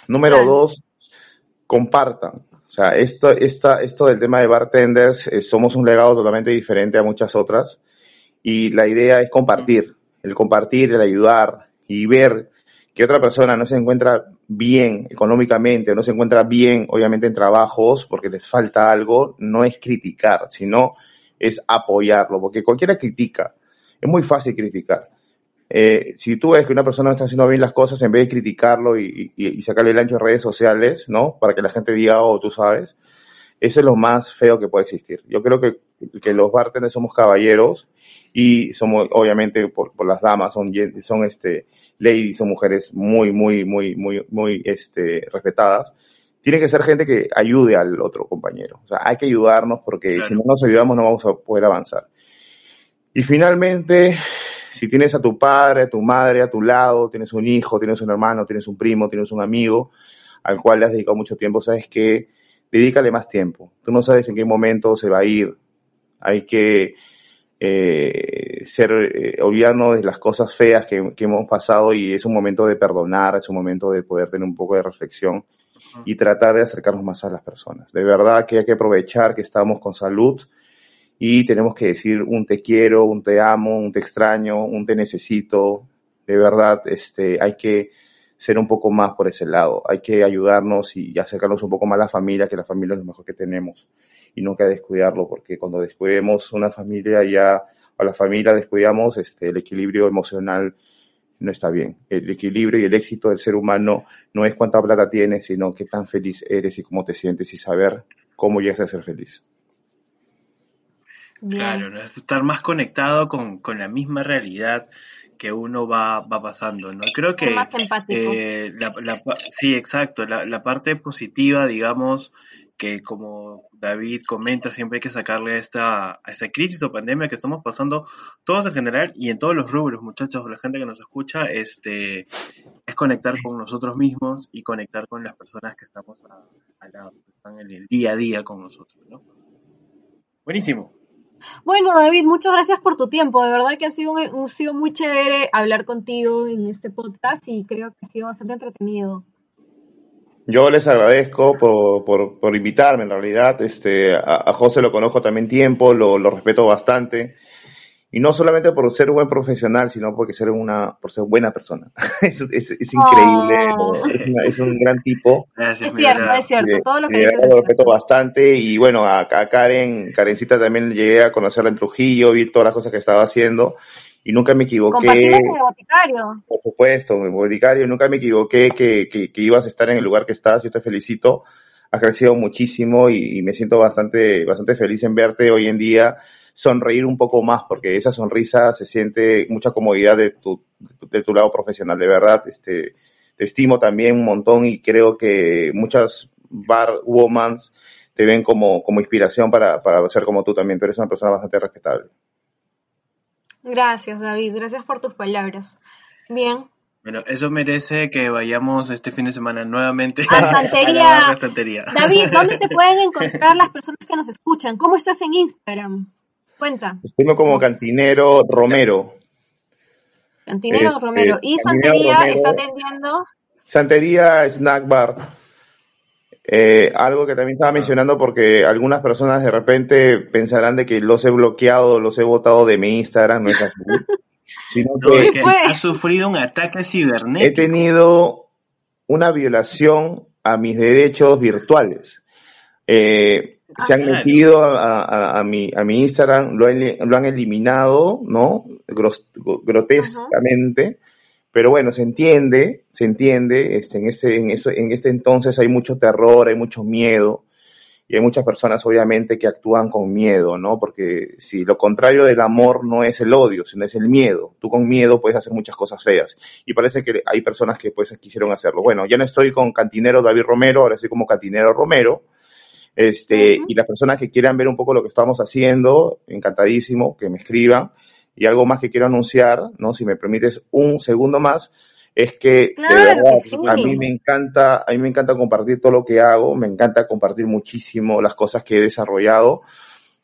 Número dos, compartan. O sea, esto, esta, esto del tema de bartenders, eh, somos un legado totalmente diferente a muchas otras y la idea es compartir, el compartir, el ayudar y ver que otra persona no se encuentra bien económicamente, no se encuentra bien, obviamente, en trabajos porque les falta algo, no es criticar, sino es apoyarlo, porque cualquiera critica, es muy fácil criticar. Eh, si tú ves que una persona no está haciendo bien las cosas, en vez de criticarlo y, y, sacarle el ancho en redes sociales, ¿no? Para que la gente diga, oh, tú sabes, eso es lo más feo que puede existir. Yo creo que, que los bartenders somos caballeros y somos, obviamente, por, por las damas, son, son este, ladies, son mujeres muy, muy, muy, muy, muy, este, respetadas. Tiene que ser gente que ayude al otro compañero. O sea, hay que ayudarnos porque si no nos ayudamos no vamos a poder avanzar. Y finalmente, si tienes a tu padre, a tu madre a tu lado, tienes un hijo, tienes un hermano, tienes un primo, tienes un amigo al cual le has dedicado mucho tiempo, sabes que dedícale más tiempo. Tú no sabes en qué momento se va a ir. Hay que eh, ser, eh, olvidarnos de las cosas feas que, que, hemos pasado y es un momento de perdonar, es un momento de poder tener un poco de reflexión y tratar de acercarnos más a las personas. De verdad que hay que aprovechar que estamos con salud y tenemos que decir un te quiero, un te amo, un te extraño, un te necesito. De verdad, este, hay que ser un poco más por ese lado. Hay que ayudarnos y acercarnos un poco más a la familia, que la familia es lo mejor que tenemos. Y nunca descuidarlo, porque cuando descuidemos una familia ya, a la familia descuidamos, este, el equilibrio emocional no está bien. El equilibrio y el éxito del ser humano no es cuánta plata tienes, sino qué tan feliz eres y cómo te sientes y saber cómo llegas a ser feliz. Claro, ¿no? es estar más conectado con, con, la misma realidad que uno va, va pasando, ¿no? Creo que... Más empático. Eh, la, la, sí, exacto. La, la, parte positiva, digamos, que como David comenta, siempre hay que sacarle a esta, a esta crisis o pandemia que estamos pasando todos en general y en todos los rubros, muchachos, la gente que nos escucha, este, es conectar con nosotros mismos y conectar con las personas que estamos al lado, que están en el día a día con nosotros, ¿no? Buenísimo. Bueno, David, muchas gracias por tu tiempo. De verdad que ha sido, un, ha sido muy chévere hablar contigo en este podcast y creo que ha sido bastante entretenido. Yo les agradezco por, por, por invitarme, en realidad. Este, a, a, José lo conozco también tiempo, lo, lo respeto bastante. Y no solamente por ser un buen profesional, sino porque ser una, por ser buena persona. [laughs] es, es, es, increíble, oh. es, una, es, un gran tipo. Gracias, es cierto, es cierto, todo lo que dices. Lo respeto bastante y bueno, a, a, Karen, Karencita también llegué a conocerla en Trujillo, vi todas las cosas que estaba haciendo y nunca me equivoqué. En el boticario. Por supuesto, en el boticario, nunca me equivoqué que, que, que ibas a estar en el lugar que estás, yo te felicito has crecido muchísimo y, y, me siento bastante, bastante feliz en verte hoy en día sonreír un poco más, porque esa sonrisa se siente mucha comodidad de tu, de tu lado profesional. De verdad, este, te estimo también un montón y creo que muchas bar womans te ven como, como inspiración para, para ser como tú también. Tú eres una persona bastante respetable. Gracias, David. Gracias por tus palabras. Bien, bueno, eso merece que vayamos este fin de semana nuevamente a, [laughs] a Santería. David, ¿dónde te [laughs] pueden encontrar las personas que nos escuchan? ¿Cómo estás en Instagram? Cuenta. Estoy como Cantinero Romero. Cantinero este, Romero. ¿Y Santería Romero, está atendiendo? Santería Snack Bar. Eh, algo que también estaba mencionando porque algunas personas de repente pensarán de que los he bloqueado, los he votado de mi Instagram, no es así. [laughs] sino que, que ha sufrido un ataque cibernético. He tenido una violación a mis derechos virtuales. Eh, se han metido a, a, a, mi, a mi Instagram, lo han, lo han eliminado, ¿no? Gros, grotescamente. Uh -huh. Pero bueno, se entiende, se entiende, este, en, este, en, eso, en este entonces hay mucho terror, hay mucho miedo, y hay muchas personas obviamente que actúan con miedo, ¿no? Porque si lo contrario del amor no es el odio, sino es el miedo, tú con miedo puedes hacer muchas cosas feas. Y parece que hay personas que pues quisieron hacerlo. Bueno, ya no estoy con cantinero David Romero, ahora estoy como cantinero Romero, este, uh -huh. Y las personas que quieran ver un poco lo que estamos haciendo, encantadísimo, que me escriban. Y algo más que quiero anunciar, ¿no? Si me permites un segundo más, es que, claro de verdad, que sí. a mí me encanta, a mí me encanta compartir todo lo que hago, me encanta compartir muchísimo las cosas que he desarrollado.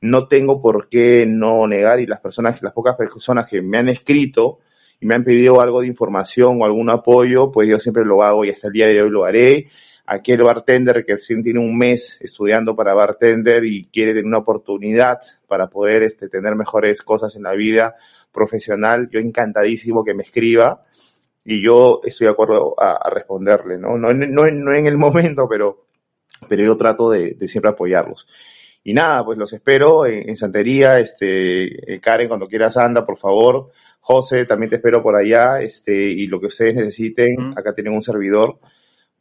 No tengo por qué no negar y las personas, las pocas personas que me han escrito y me han pedido algo de información o algún apoyo, pues yo siempre lo hago y hasta el día de hoy lo haré aquel bartender que recién tiene un mes estudiando para bartender y quiere tener una oportunidad para poder este, tener mejores cosas en la vida profesional, yo encantadísimo que me escriba y yo estoy de acuerdo a, responderle, ¿no? No, no, no en el momento, pero, pero yo trato de, siempre apoyarlos. Y nada, pues los espero en, Santería, este, Karen, cuando quieras anda, por favor. José, también te espero por allá, este, y lo que ustedes necesiten, acá tienen un servidor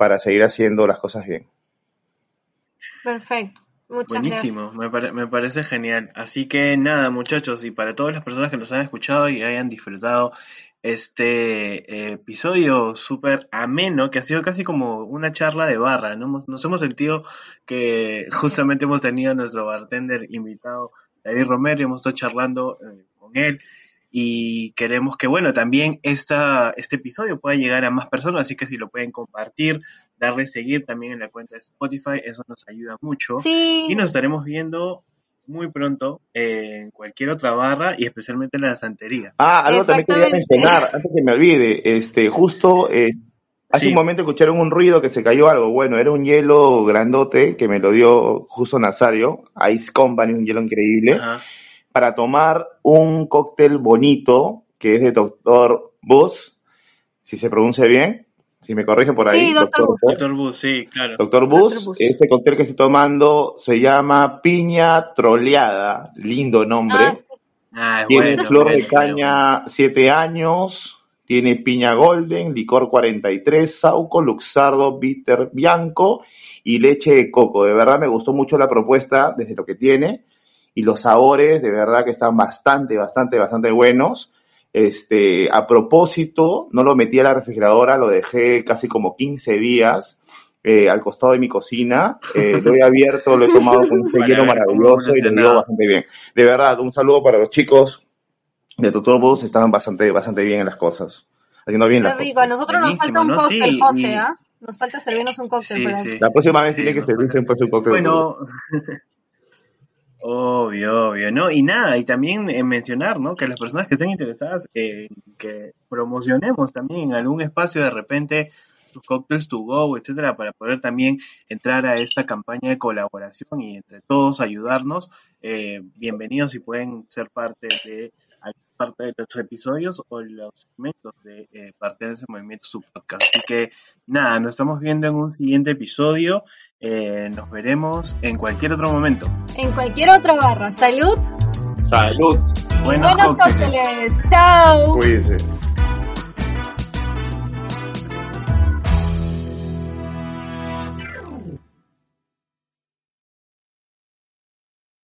para seguir haciendo las cosas bien. Perfecto. Muchas Buenísimo, Me, me, parece genial. Así que nada, muchachos, y para todas las personas que nos han escuchado y hayan disfrutado este eh, episodio súper ameno, que ha sido casi como una charla de barra, ¿no? Nos hemos sentido que [laughs] justamente hemos tenido a nuestro bartender invitado, David Romero, y hemos estado charlando eh, con él y queremos que, bueno, también esta, este episodio pueda llegar a más personas, así que si lo pueden compartir, darle seguir también en la cuenta de Spotify, eso nos ayuda mucho. Y nos estaremos viendo muy pronto en cualquier otra barra y especialmente en la santería. Ah, algo también quería mencionar, antes que me olvide, este, justo eh, hace un momento escucharon un ruido que se cayó algo, bueno, era un hielo grandote que me lo dio justo Nazario, Ice Company, un hielo increíble para tomar un cóctel bonito que es de Doctor Bus, si se pronuncia bien, si me corrige por ahí. Sí, Doctor, Bus. Doctor Bus, sí, claro. Doctor Bus, este cóctel que estoy tomando se llama Piña Troleada, lindo nombre. Ah, ah tiene flor de caña 7 años, tiene piña golden, licor 43, sauco, luxardo, bitter, bianco y leche de coco. De verdad me gustó mucho la propuesta desde lo que tiene y los sabores de verdad que están bastante, bastante, bastante buenos. Este, a propósito, no lo metí a la refrigeradora, lo dejé casi como 15 días eh, al costado de mi cocina. Eh, lo he abierto, lo he tomado con un [laughs] sellero maravilloso y lo llevo bastante bien. De verdad, un saludo para los chicos de Doctor Bus, estaban bastante, bastante bien en las cosas. Haciendo bien las rico. A nosotros nos falta un cóctel, José, ¿ah? Nos falta servirnos un cóctel. Sí, La próxima vez tiene que servirse un cóctel. Bueno, [laughs] Obvio, obvio, ¿no? Y nada, y también en mencionar, ¿no? Que las personas que estén interesadas que promocionemos también en algún espacio de repente sus cócteles to go, etcétera, para poder también entrar a esta campaña de colaboración y entre todos ayudarnos. Eh, bienvenidos y pueden ser parte de parte de los episodios o los segmentos de eh, parte de ese movimiento subpodcast. Así que nada, nos estamos viendo en un siguiente episodio. Eh, nos veremos en cualquier otro momento. En cualquier otra barra. Salud. Salud. Buenos, Buenos cócteles. Chao. Cuídense.